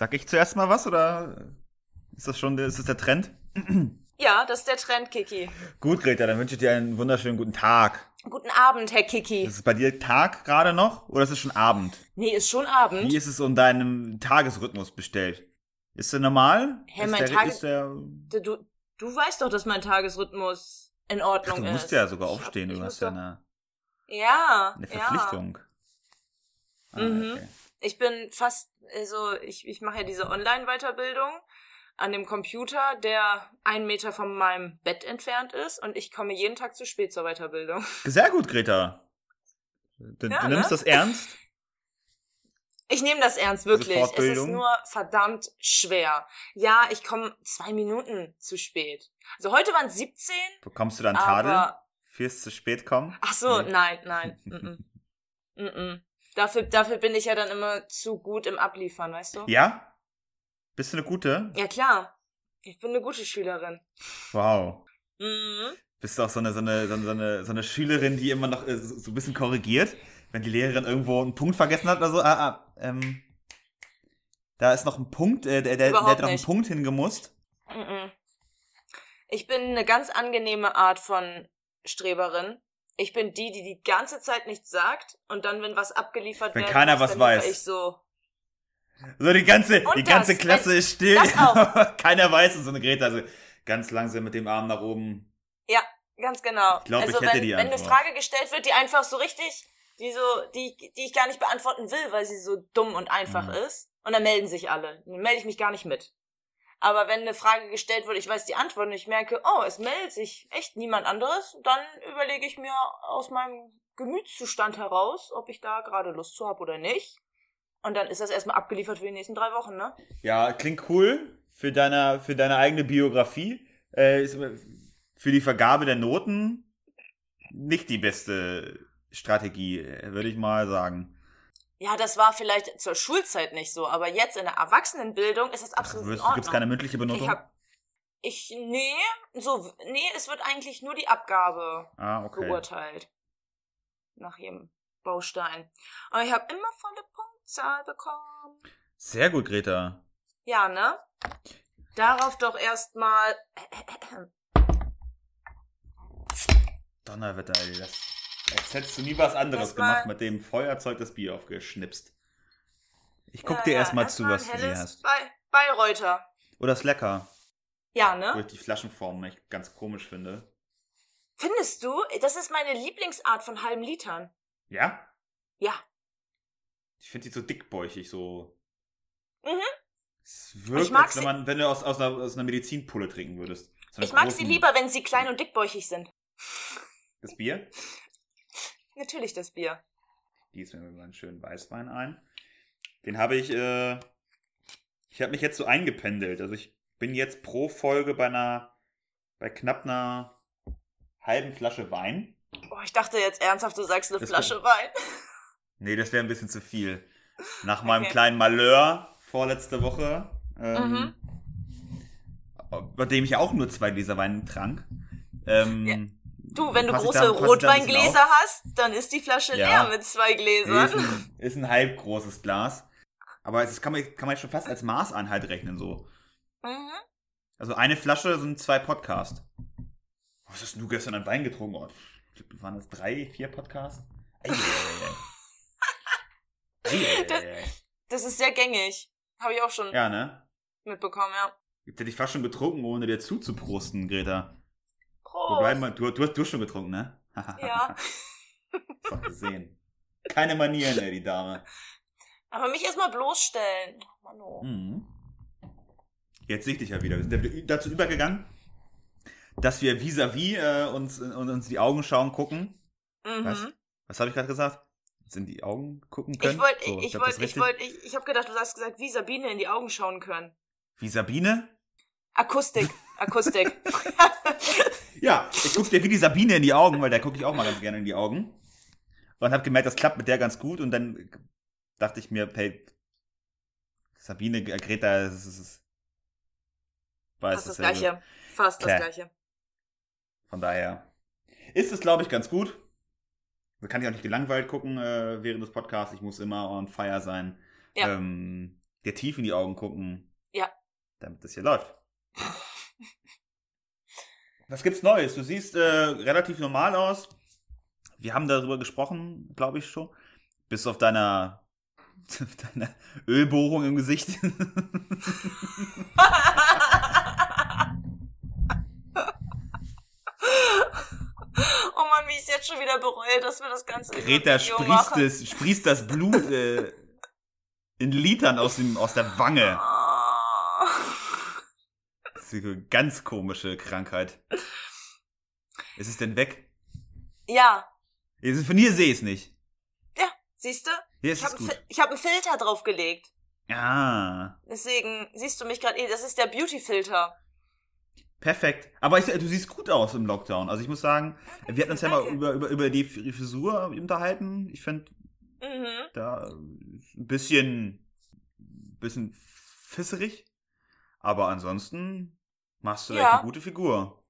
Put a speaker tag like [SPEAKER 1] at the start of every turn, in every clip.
[SPEAKER 1] Sag ich zuerst mal was oder ist das schon ist das der Trend?
[SPEAKER 2] Ja, das ist der Trend, Kiki.
[SPEAKER 1] Gut, Greta, dann wünsche ich dir einen wunderschönen guten Tag.
[SPEAKER 2] Guten Abend, Herr Kiki.
[SPEAKER 1] Ist es bei dir Tag gerade noch oder ist es schon Abend?
[SPEAKER 2] Nee, ist schon Abend.
[SPEAKER 1] Wie ist es um deinem Tagesrhythmus bestellt? Ist der normal?
[SPEAKER 2] Hä,
[SPEAKER 1] ist
[SPEAKER 2] mein
[SPEAKER 1] der,
[SPEAKER 2] Tages-
[SPEAKER 1] ist der,
[SPEAKER 2] Du, du weißt doch, dass mein Tagesrhythmus in Ordnung
[SPEAKER 1] Ach, du
[SPEAKER 2] ist.
[SPEAKER 1] musst ja sogar
[SPEAKER 2] hab-
[SPEAKER 1] aufstehen, du hast ja eine,
[SPEAKER 2] Ja,
[SPEAKER 1] eine
[SPEAKER 2] ja.
[SPEAKER 1] Verpflichtung. Ah,
[SPEAKER 2] Mhm.
[SPEAKER 1] okay.
[SPEAKER 2] Ich bin fast, also ich, ich mache ja diese Online-Weiterbildung an dem Computer, der einen Meter von meinem Bett entfernt ist und ich komme jeden Tag zu spät zur Weiterbildung.
[SPEAKER 1] Sehr gut, Greta. Du,
[SPEAKER 2] Ja,
[SPEAKER 1] du nimmst
[SPEAKER 2] ne?
[SPEAKER 1] das ernst?
[SPEAKER 2] Ich nehme das ernst, wirklich. Es ist nur verdammt schwer. Ja, ich komme zwei Minuten zu spät. Also heute waren es 17,
[SPEAKER 1] Bekommst du dann Tadel fürs zu spät kommen?
[SPEAKER 2] Ach so,
[SPEAKER 1] Nee.
[SPEAKER 2] nein, nein. mm, mm. Mm, Dafür, dafür bin ich ja dann immer zu gut im Abliefern, weißt du?
[SPEAKER 1] Ja? Bist du eine gute?
[SPEAKER 2] Ja, klar. Ich bin eine gute Schülerin.
[SPEAKER 1] Wow.
[SPEAKER 2] Mhm.
[SPEAKER 1] Bist du auch so eine, so eine, so eine, so eine, Schülerin, die immer noch äh, so, ein bisschen korrigiert, wenn die Lehrerin irgendwo einen Punkt vergessen hat oder so? Ah, ah, ähm, da ist noch ein Punkt, äh, der, der, der hat noch einen. Punkt hingemusst.
[SPEAKER 2] Mhm. Ich bin eine ganz angenehme Art von Streberin. Ich bin die, die die ganze Zeit nichts sagt und dann, wenn was abgeliefert
[SPEAKER 1] Wenn
[SPEAKER 2] werden
[SPEAKER 1] keiner
[SPEAKER 2] muss,
[SPEAKER 1] was
[SPEAKER 2] dann
[SPEAKER 1] weiß.
[SPEAKER 2] ich so.
[SPEAKER 1] So, die ganze,
[SPEAKER 2] Und
[SPEAKER 1] die ganze
[SPEAKER 2] das,
[SPEAKER 1] Klasse
[SPEAKER 2] wenn-
[SPEAKER 1] ist still. Keiner weiß es, so eine Greta, also ganz langsam mit dem Arm nach oben.
[SPEAKER 2] Ganz genau.
[SPEAKER 1] Ich glaub,
[SPEAKER 2] also
[SPEAKER 1] ich hätte
[SPEAKER 2] wenn,
[SPEAKER 1] die
[SPEAKER 2] wenn eine
[SPEAKER 1] Antwort.
[SPEAKER 2] Frage gestellt wird, die einfach so richtig, die so, die, die ich gar nicht beantworten will, weil sie so dumm und einfach
[SPEAKER 1] Mhm.
[SPEAKER 2] ist, und dann melden sich alle. Dann melde ich mich gar nicht mit. Aber wenn eine Frage gestellt wird, ich weiß die Antwort und ich merke, oh, es meldet sich echt niemand anderes, dann überlege ich mir aus meinem Gemütszustand heraus, ob ich da gerade Lust zu habe oder nicht. Und dann ist das erstmal abgeliefert für die nächsten drei Wochen, ne?
[SPEAKER 1] Ja, klingt cool für deine, für deine eigene Biografie. Äh, für die Vergabe der Noten nicht die beste Strategie, äh, würde ich mal sagen.
[SPEAKER 2] Ja, das war vielleicht zur Schulzeit nicht so, aber jetzt in der Erwachsenenbildung ist das absolut in
[SPEAKER 1] Gibt
[SPEAKER 2] Ordnung.
[SPEAKER 1] es keine mündliche Benotung?
[SPEAKER 2] Ich hab. Ich. Nee, so. Nee, es wird eigentlich nur die Abgabe
[SPEAKER 1] ah, okay.
[SPEAKER 2] beurteilt. Nach jedem Baustein. Aber ich habe immer volle Punktzahl bekommen.
[SPEAKER 1] Sehr gut, Greta.
[SPEAKER 2] Ja, ne? Darauf doch erstmal.
[SPEAKER 1] Donnerwetter, ey. Das, als hättest du nie was anderes gemacht, mit dem Feuerzeug das Bier aufgeschnipst. Ich guck
[SPEAKER 2] Ja,
[SPEAKER 1] dir
[SPEAKER 2] ja,
[SPEAKER 1] erstmal zu,
[SPEAKER 2] erstmal
[SPEAKER 1] was du hier hast.
[SPEAKER 2] Bei, Bayreuther.
[SPEAKER 1] Oder ist lecker,
[SPEAKER 2] Ja,
[SPEAKER 1] wo
[SPEAKER 2] ne?
[SPEAKER 1] ich die Flaschenform echt ganz komisch finde.
[SPEAKER 2] Findest du? Das ist meine Lieblingsart von halben Litern.
[SPEAKER 1] Ja?
[SPEAKER 2] Ja.
[SPEAKER 1] Ich finde die so dickbäuchig, so.
[SPEAKER 2] Mhm.
[SPEAKER 1] Es wirkt,
[SPEAKER 2] Ich mag
[SPEAKER 1] als wenn, man, wenn du aus, aus, einer, aus einer Medizinpulle trinken würdest. So
[SPEAKER 2] Ich mag sie lieber, wenn sie klein und dickbäuchig sind.
[SPEAKER 1] Das Bier?
[SPEAKER 2] Natürlich das Bier.
[SPEAKER 1] Gießen wir mal einen schönen Weißwein ein. Den habe ich, äh, ich habe mich jetzt so eingependelt. Also ich bin jetzt pro Folge bei einer, bei knapp einer halben Flasche Wein.
[SPEAKER 2] Oh, ich dachte jetzt ernsthaft, du sagst eine
[SPEAKER 1] Das
[SPEAKER 2] Flasche Wein.
[SPEAKER 1] Nee, das wäre ein bisschen zu viel. Nach meinem
[SPEAKER 2] Okay.
[SPEAKER 1] kleinen Malheur vorletzte Woche, ähm,
[SPEAKER 2] Mhm.
[SPEAKER 1] bei dem ich auch nur zwei Gläser Wein trank. Ähm.
[SPEAKER 2] Du, wenn du große
[SPEAKER 1] da- pass ich da ein bisschen
[SPEAKER 2] Rotweingläser hast, dann ist die Flasche
[SPEAKER 1] Ja.
[SPEAKER 2] leer mit zwei
[SPEAKER 1] Nee, ist,
[SPEAKER 2] Gläsern.
[SPEAKER 1] ein, ist ein halb großes Glas. Aber das kann man, kann man schon fast als Maßeinheit rechnen, so.
[SPEAKER 2] Mhm.
[SPEAKER 1] Also eine Flasche sind zwei Podcasts. Was hast du gestern an Wein getrunken? Oh, waren das drei, vier Podcasts? Eieieiei. Eieieiei.
[SPEAKER 2] Das ist sehr gängig. Habe ich auch schon
[SPEAKER 1] Ja, ne?
[SPEAKER 2] mitbekommen, ja.
[SPEAKER 1] Ich hätte dich fast schon getrunken, ohne dir zuzuprosten, Greta. Wo
[SPEAKER 2] Prost.
[SPEAKER 1] bleiben wir? Du, du, hast, du hast schon getrunken, ne?
[SPEAKER 2] Ja.
[SPEAKER 1] Doch gesehen. Keine Manieren, ey, die Dame.
[SPEAKER 2] Aber mich erstmal bloßstellen. Mano.
[SPEAKER 1] Mhm. Jetzt sehe ich dich ja wieder. Wir sind dazu übergegangen, dass wir vis-à-vis äh, uns, und uns die Augen schauen gucken.
[SPEAKER 2] Mhm.
[SPEAKER 1] Was? Was habe ich gerade gesagt? In die Augen gucken können?
[SPEAKER 2] Ich wollte,
[SPEAKER 1] So,
[SPEAKER 2] ich
[SPEAKER 1] das
[SPEAKER 2] wollte, ich wollte, ich, ich habe gedacht, du hast gesagt, wie Sabine in die Augen schauen können.
[SPEAKER 1] Wie Sabine?
[SPEAKER 2] Akustik, Akustik.
[SPEAKER 1] Ja, ich gucke dir wie die Sabine in die Augen, weil da gucke ich auch mal ganz gerne in die Augen. Und habe gemerkt, das klappt mit der ganz gut. Und dann dachte ich mir, hey, Sabine, äh, Greta, das ist, das ist
[SPEAKER 2] Fast das gleiche. Fast
[SPEAKER 1] Klar.
[SPEAKER 2] das gleiche.
[SPEAKER 1] Von daher ist es, glaube ich, ganz gut. Da kann ich auch nicht gelangweilt gucken äh, während des Podcasts. Ich muss immer on fire sein.
[SPEAKER 2] Ja.
[SPEAKER 1] Ähm, dir tief in die Augen gucken.
[SPEAKER 2] Ja.
[SPEAKER 1] Damit das hier läuft. Was gibt's Neues? Du siehst äh, relativ normal aus. Wir haben darüber gesprochen, glaube ich schon. Bis auf deiner, deiner Ölbohrung im Gesicht.
[SPEAKER 2] oh Mann, wie ich es jetzt schon wieder bereue, dass wir das Ganze
[SPEAKER 1] Greta sprießt, es, sprießt das Blut äh, in Litern aus, dem, aus der Wange. Eine ganz komische Krankheit. Ist es denn weg?
[SPEAKER 2] Ja,
[SPEAKER 1] Von hier sehe ich es nicht.
[SPEAKER 2] siehst du?
[SPEAKER 1] Hier
[SPEAKER 2] Ich
[SPEAKER 1] ist
[SPEAKER 2] habe
[SPEAKER 1] es gut.
[SPEAKER 2] hab einen Filter draufgelegt.
[SPEAKER 1] Ah,
[SPEAKER 2] Deswegen siehst du mich gerade, das ist der Beauty-Filter.
[SPEAKER 1] perfekt. Aber ich, du siehst gut aus im Lockdown. Also ich muss sagen, wir hatten uns ja mal
[SPEAKER 2] danke.
[SPEAKER 1] über, über, über die Frisur unterhalten. Ich finde
[SPEAKER 2] Mhm.
[SPEAKER 1] da ein bisschen, bisschen fisserig. Aber ansonsten machst du
[SPEAKER 2] Ja.
[SPEAKER 1] echt eine gute Figur.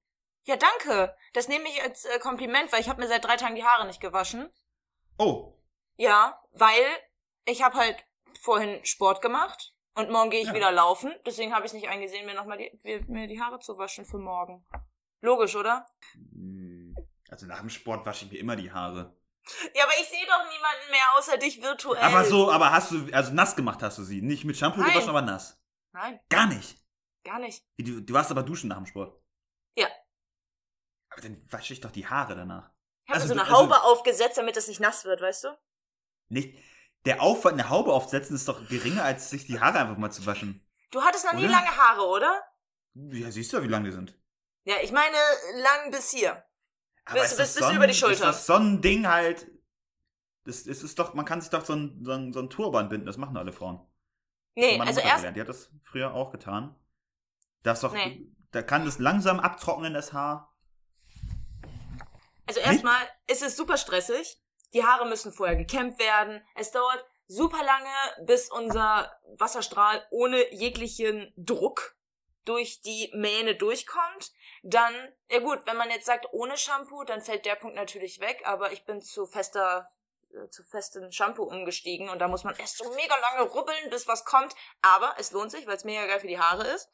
[SPEAKER 2] Ja, danke. Das nehme ich als äh, Kompliment, weil ich habe mir seit drei Tagen die Haare nicht gewaschen.
[SPEAKER 1] Oh,
[SPEAKER 2] Ja, weil ich habe halt vorhin Sport gemacht und morgen gehe ich
[SPEAKER 1] Ja.
[SPEAKER 2] wieder laufen. Deswegen habe ich nicht eingesehen, mir nochmal die, mir- mir die Haare zu waschen für morgen. Logisch, oder?
[SPEAKER 1] Hm, Also nach dem Sport wasche ich mir immer die Haare.
[SPEAKER 2] Ja, aber ich sehe doch niemanden mehr außer dich virtuell.
[SPEAKER 1] Aber so, aber hast du, also nass gemacht hast du sie. Nicht mit Shampoo
[SPEAKER 2] Nein.
[SPEAKER 1] gewaschen, aber nass.
[SPEAKER 2] Nein,
[SPEAKER 1] Gar nicht.
[SPEAKER 2] Gar nicht.
[SPEAKER 1] Du, du warst aber duschen nach dem Sport.
[SPEAKER 2] Ja.
[SPEAKER 1] Aber dann wasche ich doch die Haare danach.
[SPEAKER 2] Ich habe
[SPEAKER 1] Also
[SPEAKER 2] so
[SPEAKER 1] du-
[SPEAKER 2] eine
[SPEAKER 1] also-
[SPEAKER 2] Haube aufgesetzt, damit es nicht nass wird, weißt du?
[SPEAKER 1] Nicht. Der Aufwand, eine Haube aufzusetzen, ist doch geringer, als sich die Haare einfach mal zu waschen.
[SPEAKER 2] Du hattest noch nie
[SPEAKER 1] Oder?
[SPEAKER 2] lange Haare, oder?
[SPEAKER 1] Ja, siehst du ja, wie lang die sind.
[SPEAKER 2] Ja, ich meine lang bis hier.
[SPEAKER 1] Aber
[SPEAKER 2] Bis-
[SPEAKER 1] ist
[SPEAKER 2] bis-
[SPEAKER 1] das
[SPEAKER 2] bis
[SPEAKER 1] so ein-
[SPEAKER 2] über die
[SPEAKER 1] Ist
[SPEAKER 2] Schulter.
[SPEAKER 1] das so ein Ding halt. Das, das ist doch, man kann sich doch so ein, so ein, so ein Turban binden, das machen alle Frauen.
[SPEAKER 2] Nee, also erst.
[SPEAKER 1] gelernt, Die hat das früher auch getan. Das doch,
[SPEAKER 2] Nee.
[SPEAKER 1] da kann das langsam abtrocknen, das Haar.
[SPEAKER 2] Also erstmal ist es super stressig. Die Haare müssen vorher gekämmt werden. Es dauert super lange, bis unser Wasserstrahl ohne jeglichen Druck durch die Mähne durchkommt. Dann, ja gut, wenn man jetzt sagt ohne Shampoo, dann fällt der Punkt natürlich weg, aber ich bin zu fester äh, zu festem Shampoo umgestiegen und da muss man erst so mega lange rubbeln, bis was kommt. Aber es lohnt sich, weil es mega geil für die Haare ist.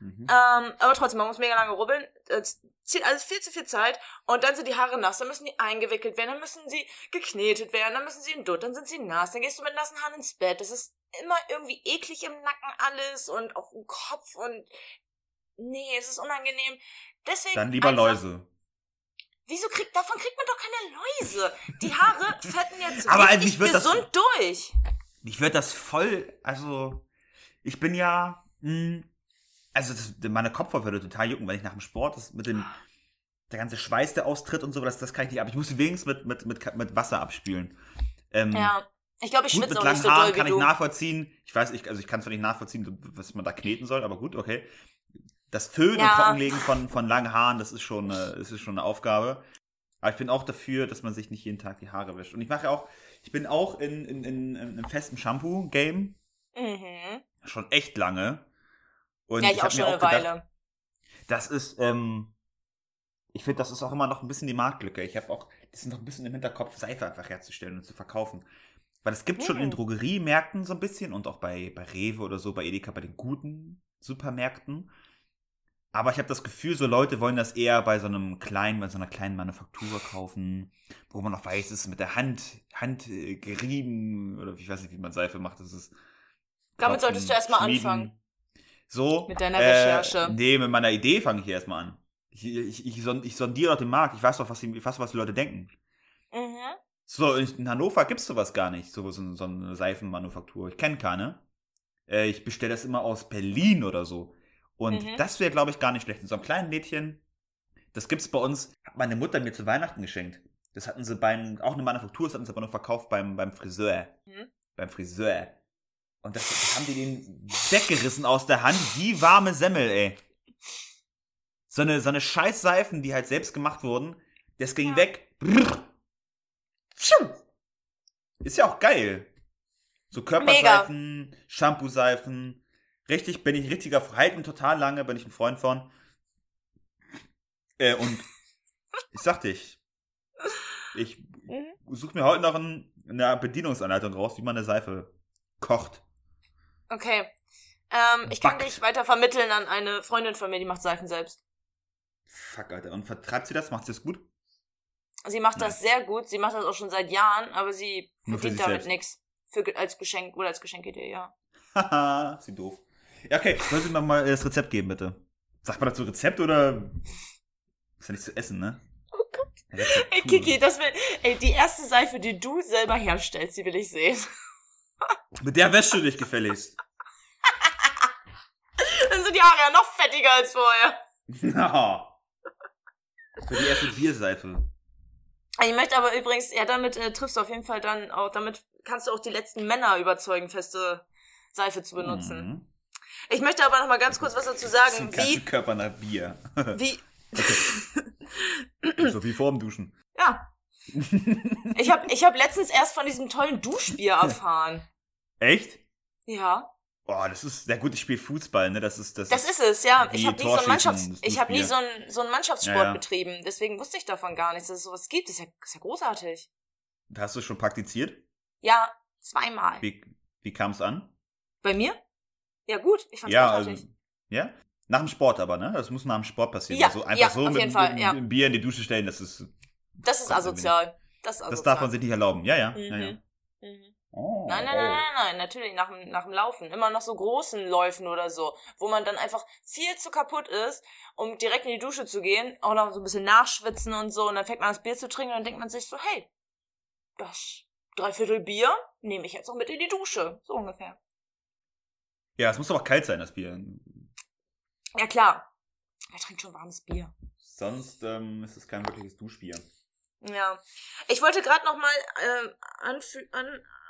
[SPEAKER 1] Mhm.
[SPEAKER 2] Ähm, aber trotzdem, man muss mega lange rubbeln. Es zieht alles viel zu viel Zeit. Und dann sind die Haare nass. Dann müssen die eingewickelt werden. Dann müssen sie geknetet werden. Dann müssen sie in Dutt. Dann sind sie nass. Dann gehst du mit nassen Haaren ins Bett. Das ist immer irgendwie eklig im Nacken alles und auf dem Kopf und nee, es ist unangenehm. Deswegen
[SPEAKER 1] Dann lieber
[SPEAKER 2] einfach,
[SPEAKER 1] Läuse.
[SPEAKER 2] Wieso kriegt davon kriegt man doch keine Läuse? Die Haare fetten jetzt
[SPEAKER 1] Aber
[SPEAKER 2] richtig
[SPEAKER 1] mich wird das-
[SPEAKER 2] gesund durch.
[SPEAKER 1] Ich würde das voll, also, ich bin ja, mh, also das, meine Kopfhaut würde total jucken, wenn ich nach dem Sport, das mit dem, der ganze Schweiß, der austritt und so, das, das kann ich nicht, aber ich muss wenigstens mit, mit, mit, mit Wasser abspülen. Ähm,
[SPEAKER 2] Ja. Ich glaube, ich
[SPEAKER 1] Gut,
[SPEAKER 2] schwitze auch nicht so
[SPEAKER 1] Haaren
[SPEAKER 2] doll
[SPEAKER 1] kann ich nachvollziehen. Ich weiß, ich, also ich kann zwar nicht nachvollziehen, was man da kneten soll, aber gut, okay. Das Föhn
[SPEAKER 2] Ja.
[SPEAKER 1] und Trockenlegen von, von langen Haaren, das ist schon, äh, das ist schon eine Aufgabe. Aber ich bin auch dafür, dass man sich nicht jeden Tag die Haare wäscht. Und ich mache auch, ich bin auch in, in, in, in einem festen Shampoo-Game
[SPEAKER 2] Mhm.
[SPEAKER 1] schon echt lange. Und
[SPEAKER 2] Ja, ich, auch
[SPEAKER 1] hab
[SPEAKER 2] schon
[SPEAKER 1] mir
[SPEAKER 2] eine
[SPEAKER 1] gedacht,
[SPEAKER 2] Weile.
[SPEAKER 1] das ist, ähm, ich finde, das ist auch immer noch ein bisschen die Marktlücke. Ich habe auch, das ist noch ein bisschen im Hinterkopf, Seife einfach herzustellen und zu verkaufen. Weil es gibt schon in
[SPEAKER 2] Hm.
[SPEAKER 1] Drogeriemärkten so ein bisschen und auch bei, bei Rewe oder so, bei Edeka, bei den guten Supermärkten. Aber ich habe das Gefühl, so Leute wollen das eher bei so einem kleinen, bei so einer kleinen Manufaktur kaufen, wo man noch weiß, es ist mit der Hand, Hand äh, gerieben oder ich weiß nicht, wie man Seife macht. Das ist
[SPEAKER 2] Damit solltest du erstmal anfangen.
[SPEAKER 1] So.
[SPEAKER 2] Mit deiner
[SPEAKER 1] äh,
[SPEAKER 2] Recherche.
[SPEAKER 1] Nee, mit meiner Idee fange ich hier erstmal an. Ich, ich, ich, ich sondiere doch den Markt. Ich weiß doch, was die, ich weiß, was die Leute denken.
[SPEAKER 2] Mhm.
[SPEAKER 1] So, in Hannover gibt's sowas gar nicht, so, so, so eine Seifenmanufaktur. Ich kenne keine. Äh, ich bestelle das immer aus Berlin oder so. Und
[SPEAKER 2] Mhm.
[SPEAKER 1] das wäre, glaube ich, gar nicht schlecht. In so einem kleinen Lädchen. Das gibt's bei uns, hat meine Mutter mir zu Weihnachten geschenkt. Das hatten sie beim, auch eine Manufaktur, das hatten sie aber nur verkauft beim, beim Friseur.
[SPEAKER 2] Mhm.
[SPEAKER 1] Beim Friseur. Und das, das haben die den weggerissen aus der Hand, wie warme Semmel, ey. So eine, so eine scheiß Seifen, die halt selbst gemacht wurden, das ging
[SPEAKER 2] Ja.
[SPEAKER 1] weg. Ist ja auch geil. So Körperseifen, Shampoo-Seifen. Richtig, bin ich richtiger, halten total lange, bin ich ein Freund von. Äh, und ich sag dich, ich
[SPEAKER 2] Mhm.
[SPEAKER 1] suche mir heute noch ein, eine Bedienungsanleitung raus, wie man eine Seife kocht.
[SPEAKER 2] Okay. Ähm, ich kann
[SPEAKER 1] Backt.
[SPEAKER 2] dich weiter vermitteln an eine Freundin von mir, die macht Seifen selbst.
[SPEAKER 1] Fuck, Alter. Und vertreibt sie das? Macht sie das gut?
[SPEAKER 2] Sie macht das sehr gut, sie macht das auch schon seit Jahren, aber sie verdient damit nichts. Als Geschenk oder als Geschenkidee, ja.
[SPEAKER 1] Haha, sie doof. Ja, okay. Soll sie mir mal das Rezept geben, bitte? Sagt man dazu Rezept oder. Ist ja nicht zu essen, ne?
[SPEAKER 2] Oh Gott.
[SPEAKER 1] Rezept,
[SPEAKER 2] Ey. Kiki, das will, ey, die erste Seife, die du selber herstellst, die will ich sehen.
[SPEAKER 1] Mit der wäschst du dich gefälligst.
[SPEAKER 2] Dann sind die Haare ja noch fettiger als vorher.
[SPEAKER 1] Na. Für die erste Bierseife.
[SPEAKER 2] Ich möchte aber übrigens, ja, damit äh, triffst du auf jeden Fall dann auch, damit kannst du auch die letzten Männer überzeugen, feste Seife zu benutzen.
[SPEAKER 1] Mhm.
[SPEAKER 2] Ich möchte aber noch mal ganz kurz was dazu sagen,
[SPEAKER 1] ein ganzer
[SPEAKER 2] wie,
[SPEAKER 1] Körper nach Bier.
[SPEAKER 2] wie,
[SPEAKER 1] so wie vorm Duschen.
[SPEAKER 2] ja. Ich habe ich hab letztens erst von diesem tollen Duschbier erfahren.
[SPEAKER 1] Echt?
[SPEAKER 2] Ja,
[SPEAKER 1] Boah, das ist. Ja gut, ich spiele Fußball, ne? Das ist. Das,
[SPEAKER 2] das
[SPEAKER 1] ist,
[SPEAKER 2] es, ja. Ich habe nie so ein
[SPEAKER 1] Torschießen,
[SPEAKER 2] Mannschafts
[SPEAKER 1] das
[SPEAKER 2] ich habe nie so einen so einen Mannschaftssport
[SPEAKER 1] Ja, ja.
[SPEAKER 2] betrieben, deswegen wusste ich davon gar nichts, dass es sowas gibt. Das ist ja, das ist ja großartig.
[SPEAKER 1] Hast du schon praktiziert?
[SPEAKER 2] Ja, zweimal.
[SPEAKER 1] Wie, wie kam es an?
[SPEAKER 2] Bei mir? Ja, gut, ich fand's
[SPEAKER 1] Ja, also,
[SPEAKER 2] großartig.
[SPEAKER 1] ja? Nach dem Sport aber, ne? Das muss nach dem Sport passieren.
[SPEAKER 2] Ja,
[SPEAKER 1] also einfach
[SPEAKER 2] ja,
[SPEAKER 1] so
[SPEAKER 2] auf
[SPEAKER 1] mit,
[SPEAKER 2] jeden Fall,
[SPEAKER 1] mit,
[SPEAKER 2] ja.
[SPEAKER 1] mit dem Bier in die Dusche stellen, das ist.
[SPEAKER 2] Das ist asozial. Das ist asozial.
[SPEAKER 1] Das darf man sich nicht erlauben. Ja, ja. ja, ja.
[SPEAKER 2] Mhm. Mhm.
[SPEAKER 1] Oh,
[SPEAKER 2] Nein, nein, nein, nein, nein, natürlich nach dem, nach dem Laufen. Immer nach so großen Läufen oder so, wo man dann einfach viel zu kaputt ist, um direkt in die Dusche zu gehen, auch noch so ein bisschen nachschwitzen und so, und dann fängt man das Bier zu trinken und dann denkt man sich so, hey, das Dreiviertel Bier nehme ich jetzt noch mit in die Dusche. So ungefähr.
[SPEAKER 1] Ja, es muss aber kalt sein, das Bier.
[SPEAKER 2] Ja, klar. Wer trinkt schon warmes Bier?
[SPEAKER 1] Sonst ähm, ist es kein wirkliches Duschbier.
[SPEAKER 2] Ja. Ich wollte gerade noch mal ähm, anfü- an,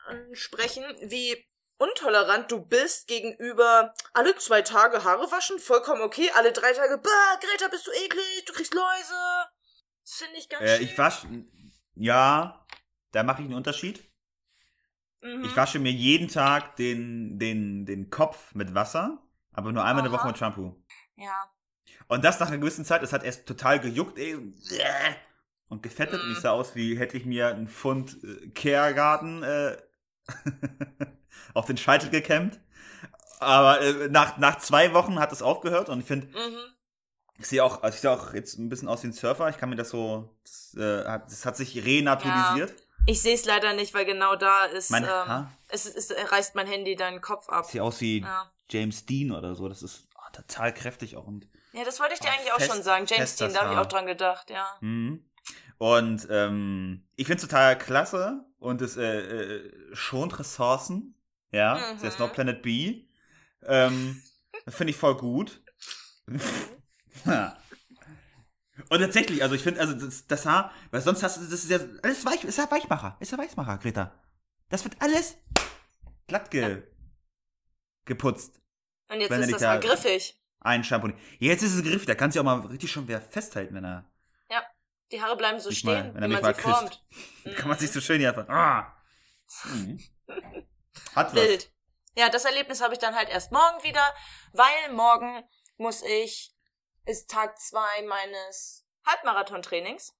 [SPEAKER 2] ansprechen, wie untolerant du bist gegenüber alle zwei Tage Haare waschen, vollkommen okay, alle drei Tage, bah, Greta, bist du eklig, du kriegst Läuse. Das finde ich ganz
[SPEAKER 1] Äh,
[SPEAKER 2] schön.
[SPEAKER 1] ich wasche. Ja, da mache ich einen Unterschied.
[SPEAKER 2] Mhm.
[SPEAKER 1] Ich wasche mir jeden Tag den, den, den Kopf mit Wasser, aber nur einmal eine Woche
[SPEAKER 2] Aha.
[SPEAKER 1] mit Shampoo.
[SPEAKER 2] Ja.
[SPEAKER 1] Und das nach einer gewissen Zeit, es hat erst total gejuckt, ey. Und gefettet. Und
[SPEAKER 2] Mhm.
[SPEAKER 1] ich sah aus, wie hätte ich mir einen Pfund äh, Kehrgarten äh, auf den Scheitel gekämmt. Aber äh, nach, nach zwei Wochen hat es aufgehört und ich finde,
[SPEAKER 2] Mhm.
[SPEAKER 1] ich sehe auch, also ich sehe auch jetzt ein bisschen aus wie ein Surfer. Ich kann mir das so, das, äh, hat, das hat sich renaturalisiert.
[SPEAKER 2] Ich sehe es leider nicht, weil genau da ist,
[SPEAKER 1] Mein
[SPEAKER 2] ähm,
[SPEAKER 1] Haar
[SPEAKER 2] es, es reißt mein Handy deinen Kopf ab.
[SPEAKER 1] sieht aus wie
[SPEAKER 2] Ja.
[SPEAKER 1] James Dean oder so. Das ist oh, total kräftig auch und
[SPEAKER 2] ja, das wollte ich dir
[SPEAKER 1] Ah,
[SPEAKER 2] eigentlich auch
[SPEAKER 1] fest-
[SPEAKER 2] schon sagen. James Dean, da habe ich auch dran gedacht, ja.
[SPEAKER 1] Mhm. Und ähm, ich finde es total klasse und es äh, äh, schont Ressourcen. Ja,
[SPEAKER 2] Mhm.
[SPEAKER 1] das ist noch Planet B. Ähm, das finde ich voll gut. Ja. und tatsächlich, also ich finde, also das, das Haar, weil sonst hast du, das ist ja alles weich, ist ja Weichmacher, ist ja Weichmacher, Greta. Das wird alles glatt ge, geputzt.
[SPEAKER 2] Und jetzt ist das
[SPEAKER 1] da-
[SPEAKER 2] mal griffig.
[SPEAKER 1] Ein Shampoo. Jetzt ist es Griff, da kannst du auch mal richtig schon wer festhalten, wenn er,
[SPEAKER 2] Die Haare bleiben so
[SPEAKER 1] Nicht mal,
[SPEAKER 2] stehen,
[SPEAKER 1] wenn er mich
[SPEAKER 2] man
[SPEAKER 1] mal
[SPEAKER 2] sie
[SPEAKER 1] küsst.
[SPEAKER 2] formt.
[SPEAKER 1] kann man sich so schön hier einfach, ah. Mhm. Hat was.
[SPEAKER 2] Wild. Ja, das Erlebnis habe ich dann halt erst morgen wieder, weil morgen muss ich, ist Tag zwei meines Halbmarathon-Trainings.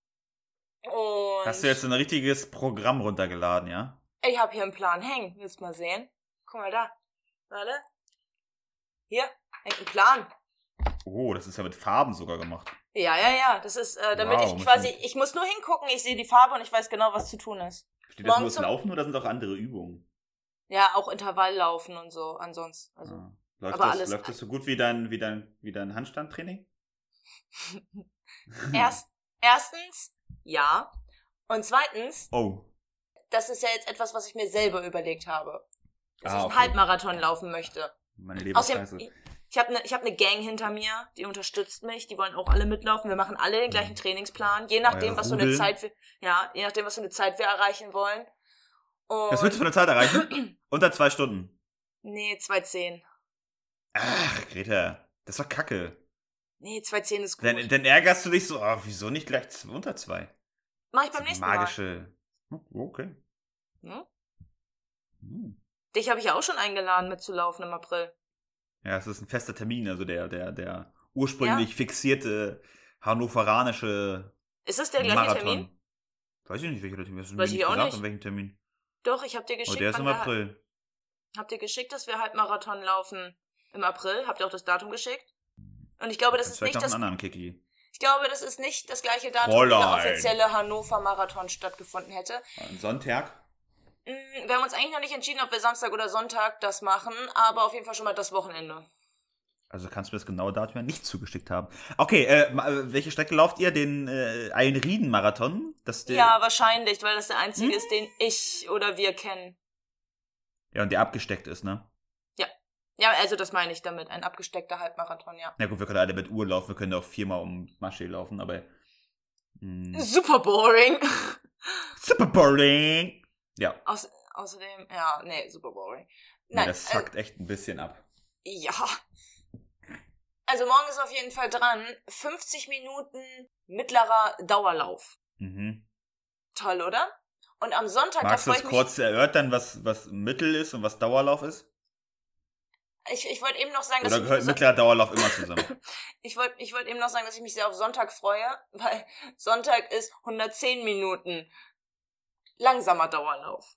[SPEAKER 2] Und
[SPEAKER 1] Hast du jetzt ein richtiges Programm runtergeladen, ja?
[SPEAKER 2] ich habe hier einen Plan hängen. Willst du mal sehen? Guck mal da. Warte. Hier, hängt ein Plan.
[SPEAKER 1] Oh, das ist ja mit Farben sogar gemacht.
[SPEAKER 2] Ja, ja, ja. Das ist, äh, damit
[SPEAKER 1] Wow,
[SPEAKER 2] ich quasi, ich muss nur hingucken, ich sehe die Farbe und ich weiß genau, was zu tun ist.
[SPEAKER 1] Steht das nur das
[SPEAKER 2] zum-
[SPEAKER 1] Laufen oder sind auch andere Übungen?
[SPEAKER 2] Ja, auch Intervalllaufen und so, ansonsten. Also.
[SPEAKER 1] Ah. Läuft,
[SPEAKER 2] aber
[SPEAKER 1] das,
[SPEAKER 2] alles-
[SPEAKER 1] läuft das so gut wie dein, wie dein, wie dein Handstandtraining?
[SPEAKER 2] Erst, erstens, ja. Und zweitens,
[SPEAKER 1] Oh.
[SPEAKER 2] das ist ja jetzt etwas, was ich mir selber überlegt habe. Dass
[SPEAKER 1] Ah,
[SPEAKER 2] ich einen
[SPEAKER 1] okay.
[SPEAKER 2] Halbmarathon laufen möchte.
[SPEAKER 1] Meine.
[SPEAKER 2] Außerdem, ich habe eine hab ne Gang hinter mir, die unterstützt mich, die wollen auch alle mitlaufen. Wir machen alle den gleichen Trainingsplan, je nachdem,
[SPEAKER 1] Euer
[SPEAKER 2] was für eine. Zeit wir, ja, je nachdem, was für eine Zeit wir erreichen wollen. Und,
[SPEAKER 1] Das willst du von der Zeit erreichen? Unter zwei Stunden.
[SPEAKER 2] Nee, 210.
[SPEAKER 1] Ach, Greta, das war kacke.
[SPEAKER 2] Nee, 210 ist gut.
[SPEAKER 1] Dann, dann ärgerst du dich so, oh, wieso nicht gleich unter zwei?
[SPEAKER 2] Mach ich beim
[SPEAKER 1] So
[SPEAKER 2] nächsten
[SPEAKER 1] magische. Oh, Okay.
[SPEAKER 2] Mal. Hm?
[SPEAKER 1] Hm.
[SPEAKER 2] Dich habe ich ja auch schon eingeladen, mitzulaufen im April.
[SPEAKER 1] Ja, es ist ein fester Termin, also der, der, der ursprünglich fixierte hannoveranische
[SPEAKER 2] Ist das der gleiche
[SPEAKER 1] Marathon.
[SPEAKER 2] Termin?
[SPEAKER 1] Weiß ich nicht, welcher Termin. Du
[SPEAKER 2] Weiß ich auch
[SPEAKER 1] gesagt,
[SPEAKER 2] nicht.
[SPEAKER 1] an welchem Termin?
[SPEAKER 2] Doch, ich habe dir
[SPEAKER 1] Oh,
[SPEAKER 2] geschickt.
[SPEAKER 1] der ist im April.
[SPEAKER 2] Habt ihr geschickt, dass wir Halbmarathon laufen im April? Habt ihr auch das Datum geschickt? Und ich glaube, das ist
[SPEAKER 1] Vielleicht
[SPEAKER 2] nicht
[SPEAKER 1] noch
[SPEAKER 2] das.
[SPEAKER 1] einen anderen Kiki.
[SPEAKER 2] Ich glaube, das ist nicht das gleiche Datum, wie der
[SPEAKER 1] Fräulein.
[SPEAKER 2] offizielle Hannover Marathon stattgefunden hätte.
[SPEAKER 1] Ein Sonntag.
[SPEAKER 2] Mm, Wir haben uns eigentlich noch nicht entschieden, ob wir Samstag oder Sonntag das machen, aber auf jeden Fall schon mal das Wochenende.
[SPEAKER 1] Also kannst du mir das genaue Datum ja nicht zugeschickt haben. Okay, äh, äh, welche Strecke lauft ihr? Den äh, der,
[SPEAKER 2] Ja, wahrscheinlich, weil das der einzige
[SPEAKER 1] Hm?
[SPEAKER 2] ist, den ich oder wir kennen.
[SPEAKER 1] ja, und der abgesteckt ist, ne?
[SPEAKER 2] Ja, also das meine ich damit. Ein abgesteckter Halbmarathon, ja.
[SPEAKER 1] Na gut, wir können alle mit Uhr laufen, wir können auch viermal um Masche laufen, aber. Mh,
[SPEAKER 2] Super boring.
[SPEAKER 1] super boring! Ja,
[SPEAKER 2] Auß außerdem, ja, nee, super boring.
[SPEAKER 1] nee,
[SPEAKER 2] Nein,
[SPEAKER 1] das
[SPEAKER 2] äh,
[SPEAKER 1] zackt echt ein bisschen ab.
[SPEAKER 2] ja. Also morgen ist auf jeden Fall dran. 50 Minuten mittlerer Dauerlauf.
[SPEAKER 1] Mhm.
[SPEAKER 2] Toll, oder? Und am Sonntag,
[SPEAKER 1] Magst du
[SPEAKER 2] ich
[SPEAKER 1] kurz erörtern, was, was Mittel ist und was Dauerlauf ist?
[SPEAKER 2] Ich, ich wollte eben noch sagen, dass
[SPEAKER 1] Oder gehört mittlerer Dauerlauf immer zusammen?
[SPEAKER 2] Ich wollte ich wollt eben noch sagen, dass ich mich sehr auf Sonntag freue, weil Sonntag ist 110 Minuten langsamer Dauerlauf.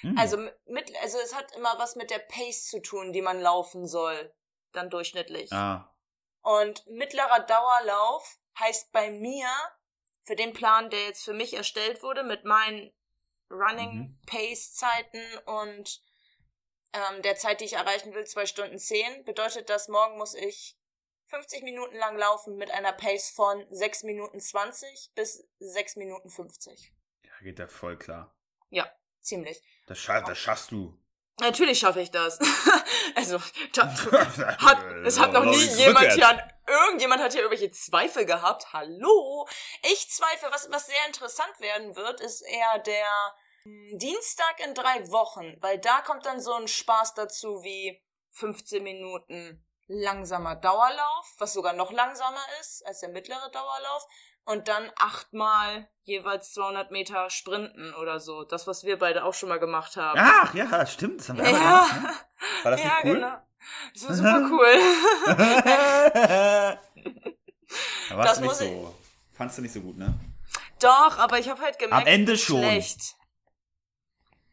[SPEAKER 1] Hm.
[SPEAKER 2] Also mit, also es hat immer was mit der Pace zu tun, die man laufen soll, dann durchschnittlich.
[SPEAKER 1] Ah,
[SPEAKER 2] Und mittlerer Dauerlauf heißt bei mir für den Plan, der jetzt für mich erstellt wurde mit meinen Running
[SPEAKER 1] Mhm.
[SPEAKER 2] Pace Zeiten und ähm, der Zeit, die ich erreichen will, zwei Stunden zehn, bedeutet das, morgen muss ich 50 Minuten lang laufen mit einer Pace von 6 Minuten 20 bis 6 Minuten 50.
[SPEAKER 1] ja, geht ja voll klar.
[SPEAKER 2] Ziemlich.
[SPEAKER 1] Das, scha das schaffst du.
[SPEAKER 2] Natürlich schaffe ich das. also, da, hat, es hat noch nie jemand hier an, irgendjemand hat hier irgendwelche Zweifel gehabt. Hallo? Ich zweifle, was, was sehr interessant werden wird, ist eher der hm, Dienstag in drei Wochen, weil da kommt dann so ein Spaß dazu wie 15 Minuten langsamer Dauerlauf, was sogar noch langsamer ist als der mittlere Dauerlauf und dann achtmal jeweils 200 Meter Sprinten oder so. Das, was wir beide auch schon mal gemacht haben.
[SPEAKER 1] Ach, ja, stimmt. Das haben wir einmal gemacht, ne?
[SPEAKER 2] Ja,
[SPEAKER 1] War das
[SPEAKER 2] ja,
[SPEAKER 1] nicht cool?
[SPEAKER 2] genau. Das war super cool.
[SPEAKER 1] da warst
[SPEAKER 2] Das
[SPEAKER 1] du nicht
[SPEAKER 2] ich-
[SPEAKER 1] so. Fandst du nicht so gut, ne?
[SPEAKER 2] Doch, aber ich habe halt gemerkt,
[SPEAKER 1] Am Ende
[SPEAKER 2] ich bin
[SPEAKER 1] schon.
[SPEAKER 2] schlecht.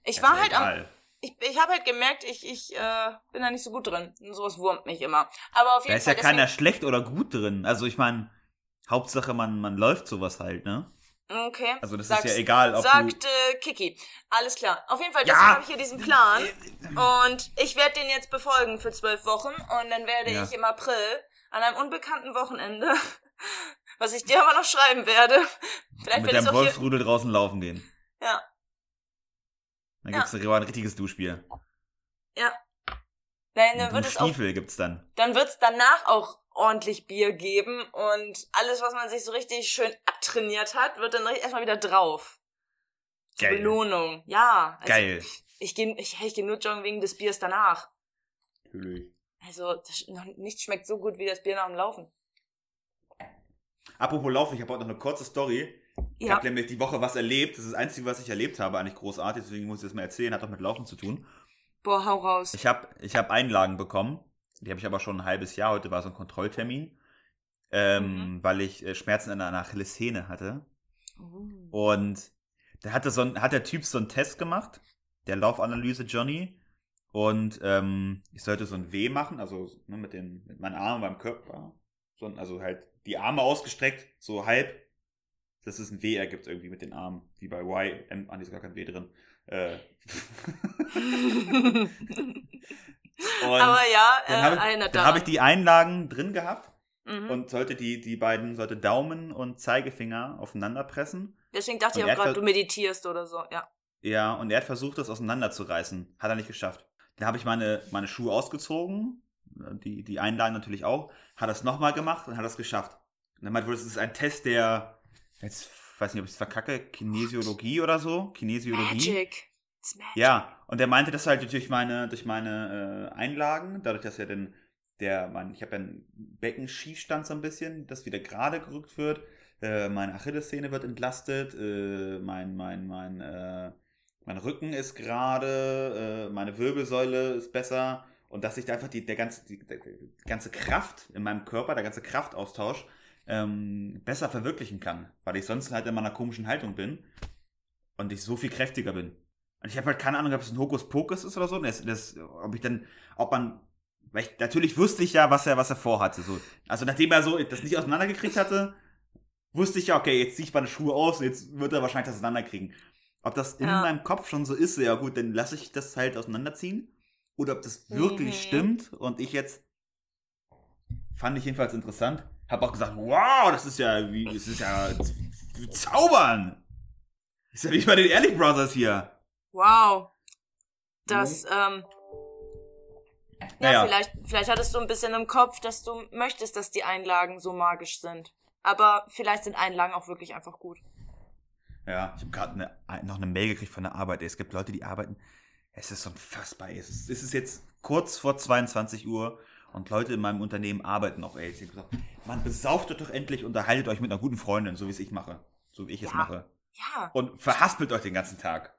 [SPEAKER 2] Ich
[SPEAKER 1] Ja,
[SPEAKER 2] war halt am, ich, ich habe halt gemerkt, ich, ich äh, bin da nicht so gut drin. Und sowas wurmt mich immer. Aber auf
[SPEAKER 1] Da
[SPEAKER 2] jeden
[SPEAKER 1] ist ja
[SPEAKER 2] Fall.
[SPEAKER 1] keiner schlecht oder gut drin. Also ich meine, Hauptsache man, man läuft sowas halt, ne?
[SPEAKER 2] okay.
[SPEAKER 1] Also das
[SPEAKER 2] Sagst-
[SPEAKER 1] ist ja egal, ob
[SPEAKER 2] Sagt äh, Kiki. Alles klar. Auf jeden Fall,
[SPEAKER 1] Ja.
[SPEAKER 2] deswegen habe ich hier diesen Plan. Und ich werde den jetzt befolgen für zwölf Wochen. Und dann werde
[SPEAKER 1] Ja.
[SPEAKER 2] ich im April an einem unbekannten Wochenende, was ich dir aber noch schreiben werde, vielleicht
[SPEAKER 1] mit deinem
[SPEAKER 2] auch.
[SPEAKER 1] Wolfsrudel draußen laufen gehen.
[SPEAKER 2] Ja.
[SPEAKER 1] Dann
[SPEAKER 2] Ja.
[SPEAKER 1] gibt's ein, ein richtiges Duschbier.
[SPEAKER 2] Nein, dann wird es auch
[SPEAKER 1] Stiefel gibt's dann.
[SPEAKER 2] dann wird's danach auch ordentlich Bier geben und alles, was man sich so richtig schön abtrainiert hat, wird dann erstmal wieder drauf.
[SPEAKER 1] Geil.
[SPEAKER 2] Belohnung. Ja. Also
[SPEAKER 1] Geil.
[SPEAKER 2] Ich gehe ich, ich geh nur joggen wegen des Biers danach.
[SPEAKER 1] Natürlich.
[SPEAKER 2] Also, das, noch, nichts schmeckt so gut wie das Bier nach dem Laufen.
[SPEAKER 1] Apropos Laufen, ich habe heute noch eine kurze Story. Ich
[SPEAKER 2] Ja.
[SPEAKER 1] habe nämlich die Woche was erlebt. Das ist das Einzige, was ich erlebt habe, eigentlich großartig. Deswegen muss ich das mal erzählen. Hat auch mit Laufen zu tun.
[SPEAKER 2] Boah, hau raus.
[SPEAKER 1] Ich habe ich hab Einlagen bekommen. Die habe ich aber schon ein halbes Jahr. Heute war so ein Kontrolltermin. Ähm,
[SPEAKER 2] Mhm.
[SPEAKER 1] Weil ich äh, Schmerzen in einer Achillessehne hatte.
[SPEAKER 2] Oh.
[SPEAKER 1] Und da hatte so ein, hat der Typ so einen Test gemacht, der Laufanalyse Johnny. Und ähm, ich sollte so ein W machen, also ne, mit, den, mit meinen Armen beim Körper. So, also halt die Arme ausgestreckt, so halb. Dass es ein W ergibt irgendwie mit den Armen. Wie bei Y. M, ah, ist gar kein W drin. Äh. Und
[SPEAKER 2] Aber ja, äh,
[SPEAKER 1] dann habe ich, dann hab ich die Einlagen drin gehabt
[SPEAKER 2] mhm.
[SPEAKER 1] und sollte die, die beiden, sollte Daumen und Zeigefinger aufeinander pressen.
[SPEAKER 2] Deswegen dachte ich
[SPEAKER 1] und
[SPEAKER 2] auch
[SPEAKER 1] er
[SPEAKER 2] gerade, du meditierst oder so, ja.
[SPEAKER 1] Ja, und er hat versucht, das auseinanderzureißen. Hat er nicht geschafft. Dann habe ich meine, meine Schuhe ausgezogen, die, die Einlagen natürlich auch, hat das nochmal gemacht und hat das geschafft. Und dann meinte, das ist ein Test der, jetzt weiß nicht, ob ich es verkacke, Kinesiologie oder so. Kinesiologie.
[SPEAKER 2] Magic.
[SPEAKER 1] Ja, und er meinte das halt durch meine, durch meine äh, Einlagen, dadurch, dass ja dann der, mein, ich habe ja einen Beckenschiefstand so ein bisschen, das wieder gerade gerückt wird. Äh, meine Achillessehne wird entlastet, äh, mein, mein, mein, äh, mein Rücken ist gerade, äh, meine Wirbelsäule ist besser und dass ich da einfach die, der ganze, die, der, ganze Kraft in meinem Körper, der ganze Kraftaustausch ähm, besser verwirklichen kann, weil ich sonst halt in meiner komischen Haltung bin und ich so viel kräftiger bin. Und ich habe halt keine Ahnung, ob es ein Hokuspokus ist oder so. Das, das, ob ich dann, ob man, weil ich, natürlich wusste ich ja, was er, was er vorhatte. So. Also nachdem er so das nicht auseinandergekriegt hatte, wusste ich ja, okay, jetzt ziehe ich meine Schuhe aus und jetzt wird er wahrscheinlich das auseinanderkriegen. Ob das in
[SPEAKER 2] Ja.
[SPEAKER 1] meinem Kopf schon so ist, ja gut, dann lasse ich das halt auseinanderziehen. Oder ob das wirklich
[SPEAKER 2] Mhm.
[SPEAKER 1] stimmt und ich jetzt fand ich jedenfalls interessant. Hab auch gesagt, wow, das ist ja wie, das ist ja zaubern. Ist ja wie bei den Ehrlich Brothers hier.
[SPEAKER 2] Wow. Das, ähm. Ja,
[SPEAKER 1] Naja.
[SPEAKER 2] vielleicht, vielleicht hattest du ein bisschen im Kopf, dass du möchtest, dass die Einlagen so magisch sind. Aber vielleicht sind Einlagen auch wirklich einfach gut.
[SPEAKER 1] Ja, ich habe gerade noch eine Mail gekriegt von der Arbeit. Es gibt Leute, die arbeiten. Es ist unfassbar. Es ist, es ist jetzt kurz vor 22 Uhr und Leute in meinem Unternehmen arbeiten auch. Ey. Ich gesagt, man besauft euch doch endlich, unterhaltet euch mit einer guten Freundin, so wie es ich mache. So wie ich es
[SPEAKER 2] Ja.
[SPEAKER 1] mache.
[SPEAKER 2] Ja.
[SPEAKER 1] Und verhaspelt euch den ganzen Tag.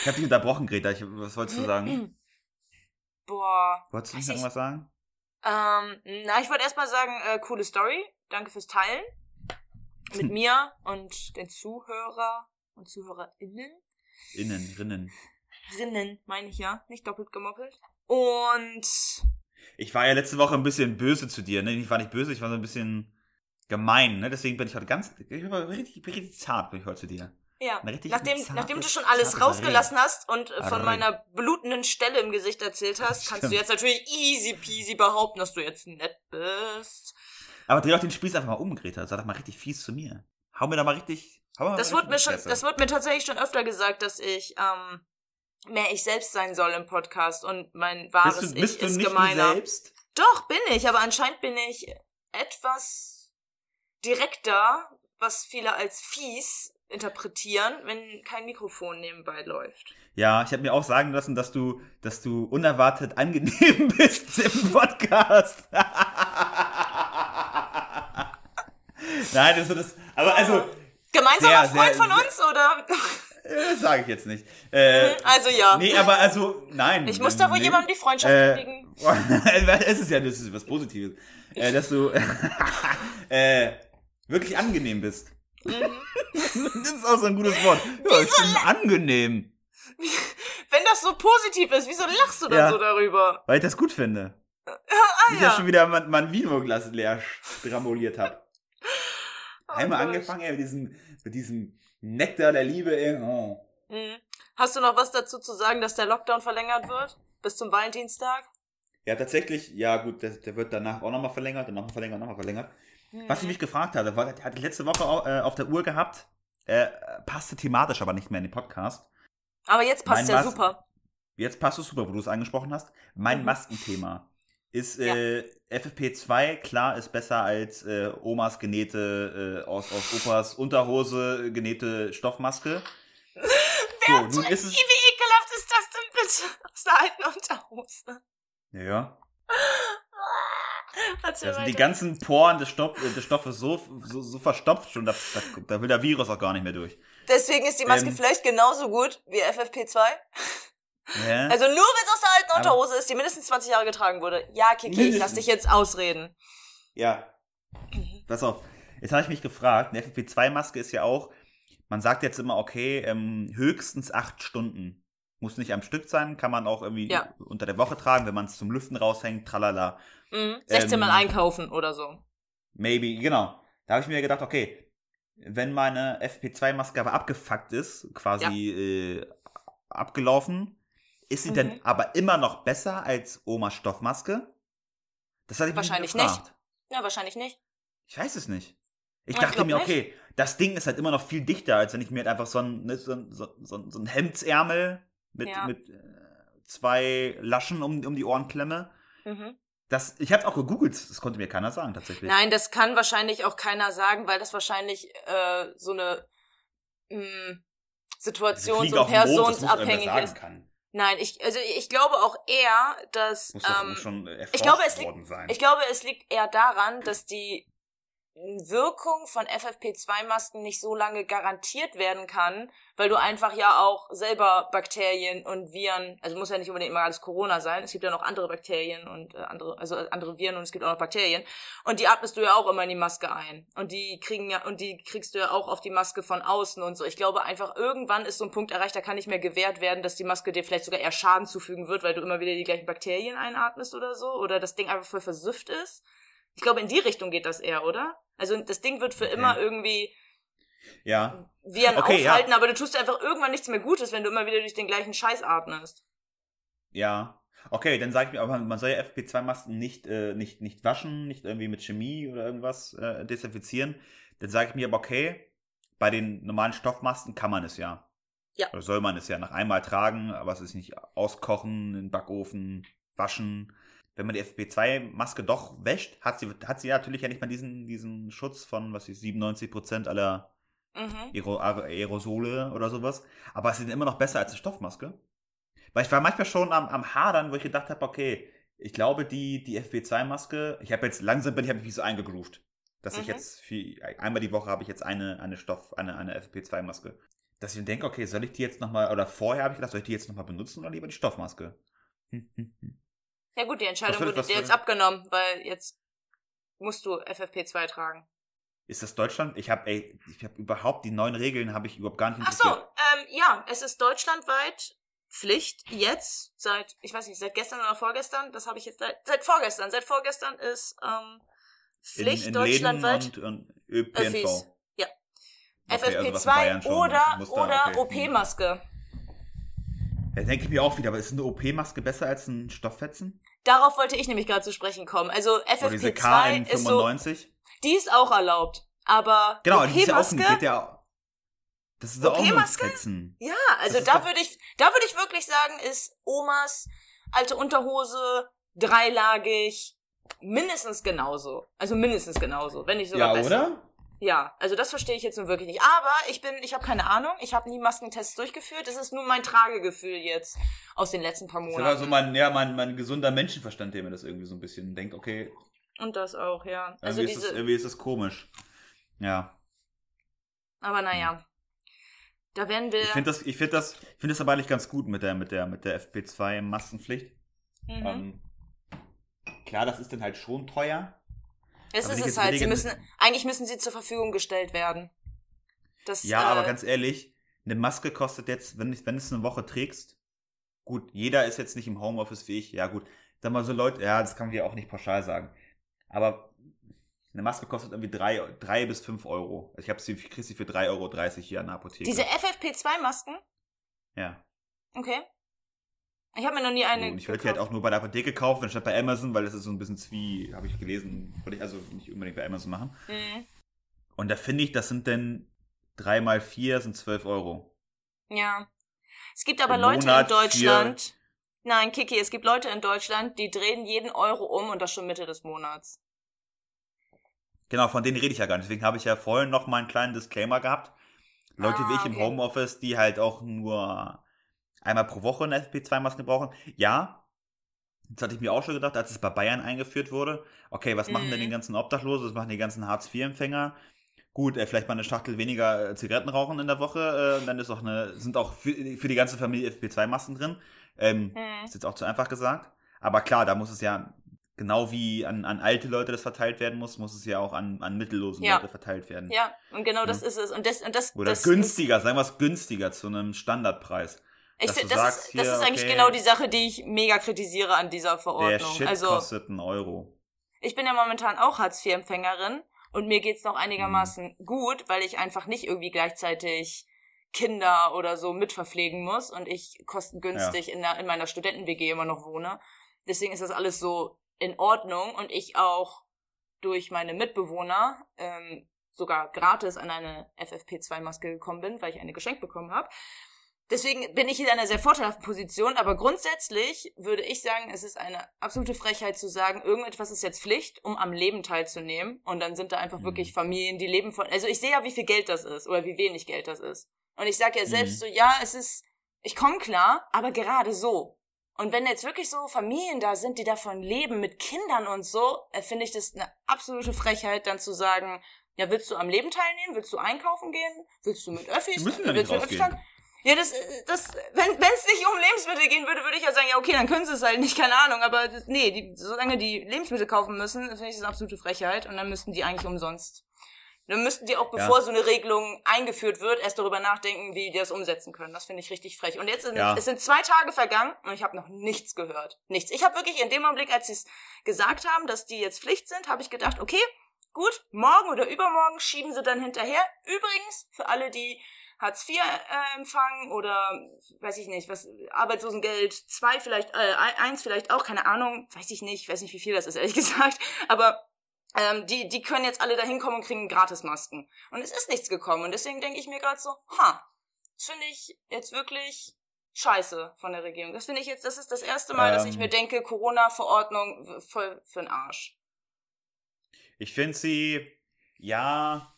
[SPEAKER 1] Ich habe dich unterbrochen, Greta. Ich, was wolltest du sagen?
[SPEAKER 2] Boah.
[SPEAKER 1] Wolltest du nicht
[SPEAKER 2] ich-
[SPEAKER 1] irgendwas sagen?
[SPEAKER 2] Ähm, na, ich wollte erstmal sagen, äh, coole Story. Danke fürs Teilen. Mit mir und den Zuhörer und ZuhörerInnen.
[SPEAKER 1] Innen, rinnen.
[SPEAKER 2] Rinnen, meine ich ja. Nicht doppelt gemoppelt. Und
[SPEAKER 1] Ich war ja letzte Woche ein bisschen böse zu dir. Ne? Ich war nicht böse, ich war so ein bisschen gemein. Ne? Deswegen bin ich heute ganz. Ich war richtig, richtig zart bin ich heute zu dir.
[SPEAKER 2] Ja, nachdem, nachdem du schon alles rausgelassen hast und äh, von
[SPEAKER 1] Array.
[SPEAKER 2] meiner blutenden Stelle im Gesicht erzählt hast, kannst du
[SPEAKER 1] Stimmt.
[SPEAKER 2] jetzt natürlich easy peasy behaupten, dass du jetzt nett bist.
[SPEAKER 1] Aber dreh doch den Spieß einfach mal um, Greta. Sei doch mal richtig fies zu mir. Hau mir da mal richtig. Hau mir mal
[SPEAKER 2] Das
[SPEAKER 1] richtig
[SPEAKER 2] wurde mir schon, das wurde mir tatsächlich schon öfter gesagt, dass ich ähm, mehr ich selbst sein soll im Podcast und mein wahres
[SPEAKER 1] bist du, bist
[SPEAKER 2] Ich
[SPEAKER 1] du
[SPEAKER 2] ist
[SPEAKER 1] nicht
[SPEAKER 2] gemeiner.
[SPEAKER 1] selbst?
[SPEAKER 2] Doch, bin ich, aber anscheinend bin ich etwas direkter, was viele als fies interpretieren, wenn kein Mikrofon nebenbei läuft.
[SPEAKER 1] Ja, ich habe mir auch sagen lassen, dass du, dass du unerwartet angenehm bist im Podcast. Nein, das ist das. Aber also,
[SPEAKER 2] Gemeinsamer
[SPEAKER 1] Sehr,
[SPEAKER 2] Freund
[SPEAKER 1] sehr,
[SPEAKER 2] von uns, oder?
[SPEAKER 1] äh, das sage ich jetzt nicht. Äh,
[SPEAKER 2] Also ja.
[SPEAKER 1] nee, aber also, nein.
[SPEAKER 2] ich muss da wohl
[SPEAKER 1] nee.
[SPEAKER 2] jemandem die Freundschaft
[SPEAKER 1] Äh, es ist ja das ist was Positives. Äh, dass du äh, wirklich angenehm bist.
[SPEAKER 2] Mhm.
[SPEAKER 1] Das ist auch so ein gutes Wort. Ja, ich bin angenehm.
[SPEAKER 2] Wenn das so positiv ist, wieso lachst du dann
[SPEAKER 1] Ja.
[SPEAKER 2] so darüber?
[SPEAKER 1] Weil ich das gut finde.
[SPEAKER 2] Ah
[SPEAKER 1] Ich ja
[SPEAKER 2] ja.
[SPEAKER 1] schon wieder mein, mein Vino-Glas leer dramuliert habe.
[SPEAKER 2] Oh
[SPEAKER 1] Einmal
[SPEAKER 2] Gott.
[SPEAKER 1] angefangen, ey, mit diesem, mit diesem Nektar der Liebe, ey. Oh.
[SPEAKER 2] Mhm. Hast du noch was dazu zu sagen, dass der Lockdown verlängert wird? Bis zum Valentinstag?
[SPEAKER 1] Ja, tatsächlich, ja gut, der, der wird danach auch nochmal verlängert, und nochmal verlängert, nochmal verlängert. Was ich mich gefragt hatte, war, hatte ich letzte Woche au- äh, auf der Uhr gehabt, äh, passte thematisch aber nicht mehr in den Podcast.
[SPEAKER 2] Aber jetzt passt
[SPEAKER 1] Mein
[SPEAKER 2] ja
[SPEAKER 1] Mas-
[SPEAKER 2] super.
[SPEAKER 1] Jetzt passt es super, wo du es angesprochen hast. Mein
[SPEAKER 2] Mhm.
[SPEAKER 1] Maskenthema ist äh, FFP2, klar, ist besser als äh, Omas genähte, äh, aus, aus Opas Unterhose genähte Stoffmaske. So, nun ist es.
[SPEAKER 2] Wie ekelhaft ist das denn bitte? Aus der alten Unterhose.
[SPEAKER 1] Ja, Da sind die ganzen Poren des, Stoff, äh, des Stoffes so, so, so verstopft schon, da, da, da will der Virus auch gar nicht mehr durch.
[SPEAKER 2] Deswegen ist die Maske
[SPEAKER 1] Ähm.
[SPEAKER 2] vielleicht genauso gut wie FFP2.
[SPEAKER 1] Ja?
[SPEAKER 2] Also nur wenn es aus der alten Unterhose ist, die mindestens 20 Jahre getragen wurde. Ja, Kiki, ich lass dich jetzt ausreden.
[SPEAKER 1] Ja. Pass auf. Jetzt habe ich mich gefragt, eine FFP2-Maske ist ja auch, man sagt jetzt immer, okay, ähm, höchstens acht Stunden. Muss nicht am Stück sein, kann man auch irgendwie
[SPEAKER 2] Ja.
[SPEAKER 1] unter der Woche tragen, wenn man es zum Lüften raushängt, tralala.
[SPEAKER 2] Mhm. 16 Mal
[SPEAKER 1] Ähm.
[SPEAKER 2] einkaufen oder so.
[SPEAKER 1] Maybe, genau. Da habe ich mir gedacht, okay, wenn meine FP2-Maske aber abgefuckt ist, quasi äh, abgelaufen, ist sie
[SPEAKER 2] Mhm.
[SPEAKER 1] dann aber immer noch besser als Omas Stoffmaske? Das hatte ich mich
[SPEAKER 2] Wahrscheinlich
[SPEAKER 1] gefragt.
[SPEAKER 2] Ja, wahrscheinlich nicht.
[SPEAKER 1] Ich weiß es nicht. Ich
[SPEAKER 2] Ich
[SPEAKER 1] dachte
[SPEAKER 2] glaub
[SPEAKER 1] mir,
[SPEAKER 2] nicht.
[SPEAKER 1] okay, das Ding ist halt immer noch viel dichter, als wenn ich mir halt einfach so ein, ne, so ein, so, so, so ein Hemdsärmel mit,
[SPEAKER 2] Ja.
[SPEAKER 1] mit äh, zwei Laschen um, um die Ohren klemme.
[SPEAKER 2] Mhm.
[SPEAKER 1] Das, ich habe auch gegoogelt, das konnte mir keiner sagen tatsächlich.
[SPEAKER 2] Nein, das kann wahrscheinlich auch keiner sagen, weil das wahrscheinlich äh, so eine mh, situations- und personsabhängig ist.
[SPEAKER 1] kann.
[SPEAKER 2] Nein, ich, also ich glaube auch eher, dass
[SPEAKER 1] Muss
[SPEAKER 2] ähm,
[SPEAKER 1] schon
[SPEAKER 2] ich glaube, es liegt- ich glaube, es liegt eher daran, dass die Wirkung von FFP2-Masken nicht so lange garantiert werden kann, weil du einfach ja auch selber Bakterien und Viren, also muss ja nicht unbedingt immer alles Corona sein, es gibt ja noch andere Bakterien und äh, andere, also andere Viren und es gibt auch noch Bakterien und die atmest du ja auch immer in die Maske ein und die kriegen ja und die kriegst du ja auch auf die Maske von außen und so. Ich glaube einfach irgendwann ist so ein Punkt erreicht, da kann nicht mehr gewährt werden, dass die Maske dir vielleicht sogar eher Schaden zufügen wird, weil du immer wieder die gleichen Bakterien einatmest oder so oder das Ding einfach voll versüfft ist. Ich glaube, in die Richtung geht das eher, oder? Also das Ding wird für
[SPEAKER 1] Okay.
[SPEAKER 2] immer irgendwie
[SPEAKER 1] Ja.
[SPEAKER 2] Viren
[SPEAKER 1] Okay, ja.
[SPEAKER 2] aufhalten, aber du tust einfach irgendwann nichts mehr Gutes, wenn du immer wieder durch den gleichen Scheiß atmest.
[SPEAKER 1] Ja. Okay, dann sage ich mir, aber man soll ja FP2-Masken nicht, äh, nicht, nicht waschen, nicht irgendwie mit Chemie oder irgendwas äh, desinfizieren. Dann sage ich mir aber, okay, bei den normalen Stoffmasken kann man es ja.
[SPEAKER 2] Ja.
[SPEAKER 1] Oder soll man es ja nach einmal tragen, aber es ist nicht auskochen, in den Backofen, waschen. Wenn man die FP2-Maske doch wäscht, hat sie, hat sie ja natürlich ja nicht mal diesen, diesen Schutz von, was ich, 97% aller
[SPEAKER 2] Mhm.
[SPEAKER 1] Aero Aerosole oder sowas. Aber sie sind immer noch besser als eine Stoffmaske. Weil ich war manchmal schon am, am Hadern, wo ich gedacht habe, okay, ich glaube, die, die FP2-Maske, ich habe jetzt langsam bin ich hab mich so eingegroovt. Dass ich
[SPEAKER 2] Mhm.
[SPEAKER 1] jetzt für, einmal die Woche habe ich jetzt eine, eine Stoff, eine, eine FP2-Maske. Dass ich dann denke, okay, soll ich die jetzt nochmal, oder vorher habe ich gedacht, soll ich die jetzt nochmal benutzen oder lieber die Stoffmaske? Hm, hm, hm.
[SPEAKER 2] Ja gut, die Entscheidung
[SPEAKER 1] würde-
[SPEAKER 2] wurde dir jetzt abgenommen, weil jetzt musst du FFP2 tragen.
[SPEAKER 1] Ist das Deutschland? Ich habe, ey, ich habe überhaupt die neuen Regeln habe ich überhaupt gar nicht
[SPEAKER 2] Ach so,
[SPEAKER 1] interessiert.
[SPEAKER 2] ähm, ja, es ist deutschlandweit Pflicht jetzt seit, ich weiß nicht, seit gestern oder vorgestern, das habe ich jetzt seit, seit vorgestern, seit vorgestern ist ähm, Pflicht
[SPEAKER 1] in, in
[SPEAKER 2] deutschlandweit.
[SPEAKER 1] Läden und, und ÖPNV.
[SPEAKER 2] Öffis. Ja.
[SPEAKER 1] Okay, also was in
[SPEAKER 2] FFP2
[SPEAKER 1] Bayern schon
[SPEAKER 2] oder,
[SPEAKER 1] muss
[SPEAKER 2] oder
[SPEAKER 1] okay.
[SPEAKER 2] OP-Maske.
[SPEAKER 1] Ja, denke ich mir auch wieder, aber ist eine OP-Maske besser als ein Stofffetzen?
[SPEAKER 2] Darauf wollte ich nämlich gerade zu sprechen kommen. Also
[SPEAKER 1] Oder diese
[SPEAKER 2] FFP2 ist so,
[SPEAKER 1] KN95?
[SPEAKER 2] die ist auch erlaubt. Aber
[SPEAKER 1] genau, die ist ja auch
[SPEAKER 2] OP-Maske,
[SPEAKER 1] geht ja, das ist auch? Fetzen.
[SPEAKER 2] ja, also da würde ich, da würde ich wirklich sagen, ist Omas alte Unterhose dreilagig mindestens genauso. Also mindestens genauso, wenn nicht sogar
[SPEAKER 1] Ja,
[SPEAKER 2] besser.
[SPEAKER 1] oder?
[SPEAKER 2] Ja, also das verstehe ich jetzt nun wirklich nicht. Aber ich bin, ich habe keine Ahnung, ich habe nie Maskentests durchgeführt. Das ist nur mein Tragegefühl jetzt aus den letzten paar
[SPEAKER 1] Das ist aber
[SPEAKER 2] Monaten.
[SPEAKER 1] so mein, ja, mein, mein gesunder Menschenverstand, der mir das irgendwie so ein bisschen denkt, okay,
[SPEAKER 2] Und das auch, ja. Also
[SPEAKER 1] irgendwie, ist das,
[SPEAKER 2] diese,
[SPEAKER 1] irgendwie ist das komisch. Ja.
[SPEAKER 2] aber naja. Da werden wir.
[SPEAKER 1] Ich finde das, ich finde das, ich finde das aber eigentlich ganz gut mit der, mit der, mit der FP2-Maskenpflicht.
[SPEAKER 2] mhm.
[SPEAKER 1] Ähm, klar, das ist dann halt schon teuer.
[SPEAKER 2] Es ist es halt. Sie müssen, eigentlich müssen sie zur Verfügung gestellt werden. Das,
[SPEAKER 1] Ja,
[SPEAKER 2] äh,
[SPEAKER 1] aber ganz ehrlich, eine Maske kostet jetzt, wenn, ich, wenn du es eine Woche trägst, gut, jeder ist jetzt nicht im Homeoffice wie ich, ja gut, sag mal so Leute, ja, das kann man ja auch nicht pauschal sagen, aber eine Maske kostet irgendwie drei, drei bis fünf Euro. Also ich habe sie, krieg sie für 3,30 Euro hier an der Apotheke.
[SPEAKER 2] Diese FFP2-Masken?
[SPEAKER 1] ja.
[SPEAKER 2] Okay. Ich habe mir noch nie eine.
[SPEAKER 1] Und ich würde die halt auch nur bei der Apotheke kaufen, anstatt bei Amazon, weil das ist so ein bisschen zwie, habe ich gelesen, würde ich also nicht unbedingt bei Amazon machen.
[SPEAKER 2] Mhm.
[SPEAKER 1] Und da finde ich, das sind denn drei mal vier sind zwölf Euro.
[SPEAKER 2] Ja. Es gibt aber
[SPEAKER 1] Im
[SPEAKER 2] Leute
[SPEAKER 1] Monat
[SPEAKER 2] in Deutschland. Nein, Kiki, es gibt Leute in Deutschland, die drehen jeden Euro um und das schon Mitte des Monats.
[SPEAKER 1] Genau, von denen rede ich ja gar nicht. Deswegen habe ich ja vorhin noch mal einen kleinen Disclaimer gehabt. Leute
[SPEAKER 2] Ah,
[SPEAKER 1] wie ich im
[SPEAKER 2] okay.
[SPEAKER 1] Homeoffice, die halt auch nur einmal pro Woche eine FP2-Maske brauchen. Ja, das hatte ich mir auch schon gedacht, als es bei Bayern eingeführt wurde. Okay, was machen denn
[SPEAKER 2] Mhm.
[SPEAKER 1] die ganzen Obdachlosen? Was machen die ganzen Hartz-IV-Empfänger? Gut, äh, vielleicht mal eine Schachtel weniger äh, Zigaretten rauchen in der Woche. Äh, und dann ist auch eine, sind auch für, für die ganze Familie FP2-Masken drin. Ähm,
[SPEAKER 2] Hm.
[SPEAKER 1] ist jetzt auch zu einfach gesagt. Aber klar, da muss es ja, genau wie an, an alte Leute das verteilt werden muss, muss es ja auch an, an mittellosen
[SPEAKER 2] Ja.
[SPEAKER 1] Leute verteilt werden.
[SPEAKER 2] Ja, und genau das
[SPEAKER 1] Ja.
[SPEAKER 2] ist es. Und das, und das,
[SPEAKER 1] Oder
[SPEAKER 2] das
[SPEAKER 1] günstiger, sagen wir es günstiger, zu einem Standardpreis.
[SPEAKER 2] Ich find, das,
[SPEAKER 1] sagst,
[SPEAKER 2] ist, das
[SPEAKER 1] hier,
[SPEAKER 2] ist eigentlich
[SPEAKER 1] okay,
[SPEAKER 2] genau die Sache, die ich mega kritisiere an dieser
[SPEAKER 1] Der
[SPEAKER 2] Verordnung.
[SPEAKER 1] Shit
[SPEAKER 2] Also,
[SPEAKER 1] kostet einen Euro.
[SPEAKER 2] ich bin ja momentan auch Hartz-IV-Empfängerin und mir geht's noch einigermaßen
[SPEAKER 1] Mhm.
[SPEAKER 2] gut, weil ich einfach nicht irgendwie gleichzeitig Kinder oder so mitverpflegen muss und ich kostengünstig in, der, in meiner Studenten-WG immer noch wohne. Deswegen ist das alles so in Ordnung und ich auch durch meine Mitbewohner ähm, sogar gratis an eine FFP2-Maske gekommen bin, weil ich eine geschenkt bekommen habe. Deswegen bin ich in einer sehr vorteilhaften Position, aber grundsätzlich würde ich sagen, es ist eine absolute Frechheit zu sagen, irgendetwas ist jetzt Pflicht, um am Leben teilzunehmen. Und dann sind da einfach
[SPEAKER 1] Mhm.
[SPEAKER 2] wirklich Familien, die leben von. Also ich sehe ja, wie viel Geld das ist oder wie wenig Geld das ist. Und ich sage ja selbst
[SPEAKER 1] Mhm.
[SPEAKER 2] so, ja, es ist, ich komme klar, aber gerade so. Und wenn jetzt wirklich so Familien da sind, die davon leben, mit Kindern und so, äh, finde ich das eine absolute Frechheit, dann zu sagen, ja, willst du am Leben teilnehmen? Willst du einkaufen gehen? Willst du mit Öffis?
[SPEAKER 1] Die müssen ja
[SPEAKER 2] willst
[SPEAKER 1] nicht
[SPEAKER 2] du Öffis
[SPEAKER 1] rausgehen.
[SPEAKER 2] Ja, das, das, wenn es nicht um Lebensmittel gehen würde, würde ich ja sagen, ja, okay, dann können sie es halt nicht, keine Ahnung, aber das, nee, die, solange die Lebensmittel kaufen müssen, finde ich das eine absolute Frechheit und dann müssten die eigentlich umsonst. Dann müssten die auch, bevor
[SPEAKER 1] Ja.
[SPEAKER 2] so eine Regelung eingeführt wird, erst darüber nachdenken, wie die das umsetzen können. Das finde ich richtig frech. Und jetzt sind,
[SPEAKER 1] Ja.
[SPEAKER 2] es sind zwei Tage vergangen und ich habe noch nichts gehört. Nichts. Ich habe wirklich in dem Augenblick, als sie es gesagt haben, dass die jetzt Pflicht sind, habe ich gedacht, okay, gut, morgen oder übermorgen schieben sie dann hinterher. Übrigens, für alle, die Hartz IV äh, empfangen oder weiß ich nicht, was Arbeitslosengeld 2 vielleicht, äh, 1 vielleicht auch, keine Ahnung, weiß ich nicht, weiß nicht, wie viel das ist, ehrlich gesagt, aber ähm, die, die können jetzt alle da hinkommen und kriegen Gratismasken. Und es ist nichts gekommen. Und deswegen denke ich mir gerade so, ha, das finde ich jetzt wirklich scheiße von der Regierung. Das finde ich jetzt, das ist das erste Mal, dass ich
[SPEAKER 1] Ähm.
[SPEAKER 2] mir denke, Corona-Verordnung w- voll für den Arsch.
[SPEAKER 1] Ich finde sie, ja,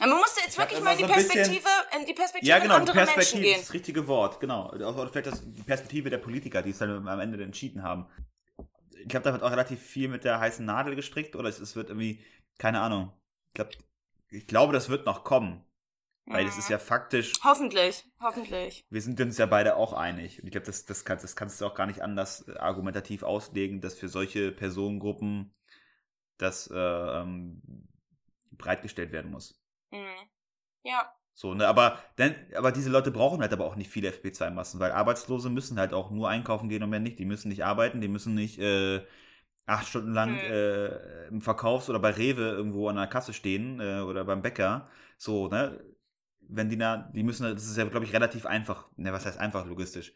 [SPEAKER 2] man muss jetzt wirklich mal in die Perspektive, in die Perspektive
[SPEAKER 1] ja genau,
[SPEAKER 2] anderer Menschen
[SPEAKER 1] Perspektive
[SPEAKER 2] gehen.
[SPEAKER 1] ist das richtige Wort, genau. Oder vielleicht das, die Perspektive der Politiker, die es dann am Ende entschieden haben. Ich glaube, da wird auch relativ viel mit der heißen Nadel gestrickt oder es, es wird irgendwie, keine Ahnung. Ich, glaub, ich glaube, das wird noch kommen. Weil
[SPEAKER 2] Mhm.
[SPEAKER 1] ist ja faktisch,
[SPEAKER 2] Hoffentlich, hoffentlich.
[SPEAKER 1] wir sind uns ja beide auch einig. Und ich glaube, das, das, kann, das kannst du auch gar nicht anders äh, argumentativ auslegen, dass für solche Personengruppen das äh, ähm, bereitgestellt werden muss.
[SPEAKER 2] Mhm. Ja,
[SPEAKER 1] So, ne, aber, denn, aber diese Leute brauchen halt aber auch nicht viele FP2-Massen, weil Arbeitslose müssen halt auch nur einkaufen gehen und mehr nicht. Die müssen nicht arbeiten, die müssen nicht äh, acht Stunden lang
[SPEAKER 2] Hm.
[SPEAKER 1] äh, im Verkaufs- oder bei Rewe irgendwo an der Kasse stehen äh, oder beim Bäcker. So, ne? Wenn die da, die müssen, das ist ja, glaube ich, relativ einfach. Ne, was heißt einfach logistisch?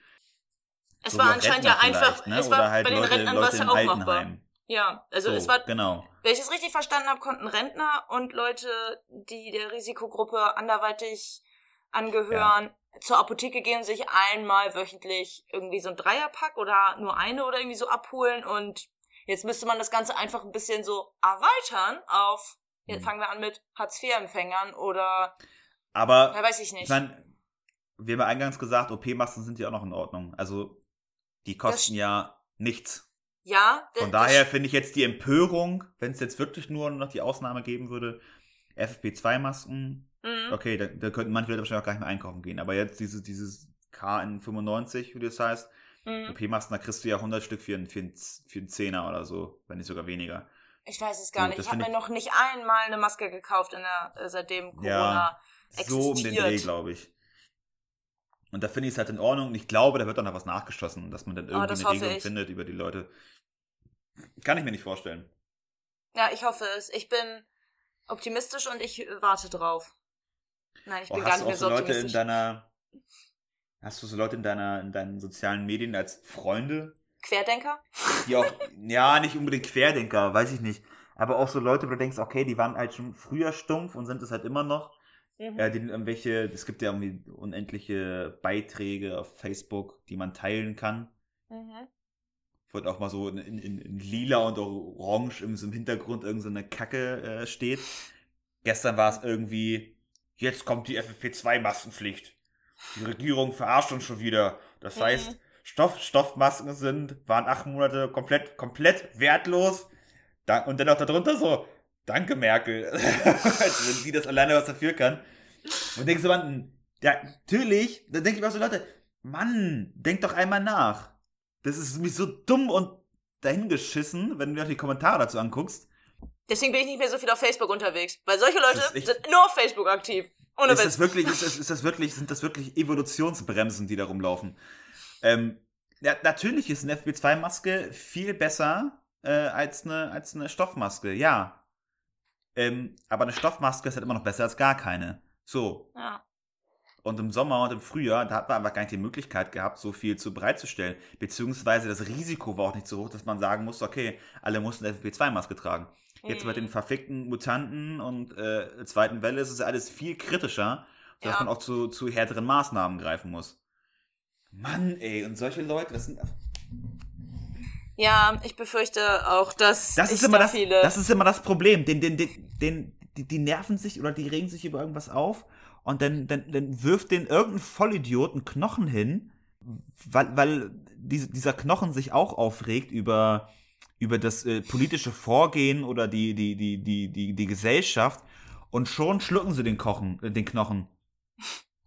[SPEAKER 2] es
[SPEAKER 1] So
[SPEAKER 2] war anscheinend ja einfach,
[SPEAKER 1] ne?
[SPEAKER 2] es war
[SPEAKER 1] Oder halt
[SPEAKER 2] bei den
[SPEAKER 1] Leute,
[SPEAKER 2] Rentnern war es ja auch machbar. Ja, also
[SPEAKER 1] so,
[SPEAKER 2] es war,
[SPEAKER 1] genau.
[SPEAKER 2] wenn ich es richtig verstanden habe, konnten Rentner und Leute, die der Risikogruppe anderweitig angehören, zur Apotheke gehen und sich einmal wöchentlich irgendwie so ein Dreierpack oder nur eine oder irgendwie so abholen und jetzt müsste man das Ganze einfach ein bisschen so erweitern auf, jetzt
[SPEAKER 1] Hm.
[SPEAKER 2] fangen wir an mit Hartz-IV-Empfängern oder,
[SPEAKER 1] Aber
[SPEAKER 2] ja, weiß ich nicht.
[SPEAKER 1] Ich meine, wir haben ja eingangs gesagt, OP-Masken sind ja auch noch in Ordnung. Also, die kosten ja nichts.
[SPEAKER 2] Ja,
[SPEAKER 1] Von daher finde ich jetzt die Empörung, wenn es jetzt wirklich nur noch die Ausnahme geben würde, FFP2-Masken,
[SPEAKER 2] Mhm.
[SPEAKER 1] okay, da, da könnten manche Leute wahrscheinlich auch gar nicht mehr einkaufen gehen. Aber jetzt dieses, dieses KN95, wie das heißt,
[SPEAKER 2] Mhm.
[SPEAKER 1] OP-Masken, da kriegst du ja 100 Stück für einen, für, einen, für einen Zehner oder so, wenn nicht sogar weniger.
[SPEAKER 2] Ich weiß es gar
[SPEAKER 1] So,
[SPEAKER 2] nicht. Ich habe mir noch nicht einmal eine Maske gekauft in der, äh, seitdem Corona.
[SPEAKER 1] So um den
[SPEAKER 2] existiert.
[SPEAKER 1] Dreh, glaube ich. Und da finde ich es halt in Ordnung. Und ich glaube, da wird dann noch was nachgeschossen, dass man dann irgendwie
[SPEAKER 2] Oh,
[SPEAKER 1] eine Regelung
[SPEAKER 2] ich.
[SPEAKER 1] findet über die Leute. Kann ich mir nicht vorstellen.
[SPEAKER 2] Ja, ich hoffe es. Ich bin optimistisch und ich äh, warte drauf. Nein, ich
[SPEAKER 1] Oh,
[SPEAKER 2] bin gar
[SPEAKER 1] hast
[SPEAKER 2] nicht mehr
[SPEAKER 1] so Leute in
[SPEAKER 2] optimistisch.
[SPEAKER 1] deiner. Hast du so Leute in deiner, in deinen sozialen Medien als Freunde,
[SPEAKER 2] Querdenker?
[SPEAKER 1] die auch, ja, nicht unbedingt Querdenker, weiß ich nicht. Aber auch so Leute, wo du denkst, okay, die waren halt schon früher stumpf und sind es halt immer noch.
[SPEAKER 2] Mhm.
[SPEAKER 1] Ja, die irgendwelche, es gibt ja irgendwie unendliche Beiträge auf Facebook, die man teilen kann.
[SPEAKER 2] Mhm.
[SPEAKER 1] Wo auch mal so in, in, in lila und orange im, so im Hintergrund irgend so Kacke äh, steht. Gestern war es irgendwie, jetzt kommt die FFP2-Maskenpflicht. Die Regierung verarscht uns schon wieder. Das
[SPEAKER 2] Mhm.
[SPEAKER 1] heißt, Stoff, Stoffmasken sind, waren acht Monate komplett, komplett wertlos. Da, und dann auch darunter so, danke Merkel. Als wenn sie das alleine was dafür kann. Und denkst du, Mann, ja, natürlich, dann denke ich mir auch so, Leute, Mann, denk doch einmal nach. Das ist mich so dumm und dahingeschissen, wenn du dir die Kommentare dazu anguckst.
[SPEAKER 2] Deswegen bin ich nicht mehr so viel auf Facebook unterwegs. Weil solche Leute sind nur auf Facebook aktiv. Ohne
[SPEAKER 1] ist
[SPEAKER 2] Witz.
[SPEAKER 1] das wirklich, ist das, ist das wirklich, sind das wirklich Evolutionsbremsen, die da rumlaufen? Ähm, ja, natürlich ist eine FP2-Maske viel besser äh, als, eine, als eine Stoffmaske, ja. Ähm, aber eine Stoffmaske ist halt immer noch besser als gar keine. So.
[SPEAKER 2] Ja.
[SPEAKER 1] Und im Sommer und im Frühjahr, da hat man einfach gar nicht die Möglichkeit gehabt, so viel zu bereitzustellen. Beziehungsweise das Risiko war auch nicht so hoch, dass man sagen musste, okay, alle mussten eine FFP2-Maske tragen. Jetzt
[SPEAKER 2] Mhm.
[SPEAKER 1] mit den verfickten Mutanten und äh, zweiten Welle ist es alles viel kritischer, dass
[SPEAKER 2] Ja.
[SPEAKER 1] man auch zu, zu härteren Maßnahmen greifen muss. Mann, ey, und solche Leute, das sind.
[SPEAKER 2] Ja, ich befürchte auch, dass
[SPEAKER 1] Das ist immer
[SPEAKER 2] da
[SPEAKER 1] das,
[SPEAKER 2] viele.
[SPEAKER 1] das ist immer das Problem. Den, den, den, den, die, die nerven sich oder die regen sich über irgendwas auf und dann, dann, dann wirft den irgendein Vollidiot einen Knochen hin weil, weil diese, dieser Knochen sich auch aufregt über, über das äh, politische Vorgehen oder die, die, die, die, die, die Gesellschaft und schon schlucken sie den, Kochen, äh, den Knochen.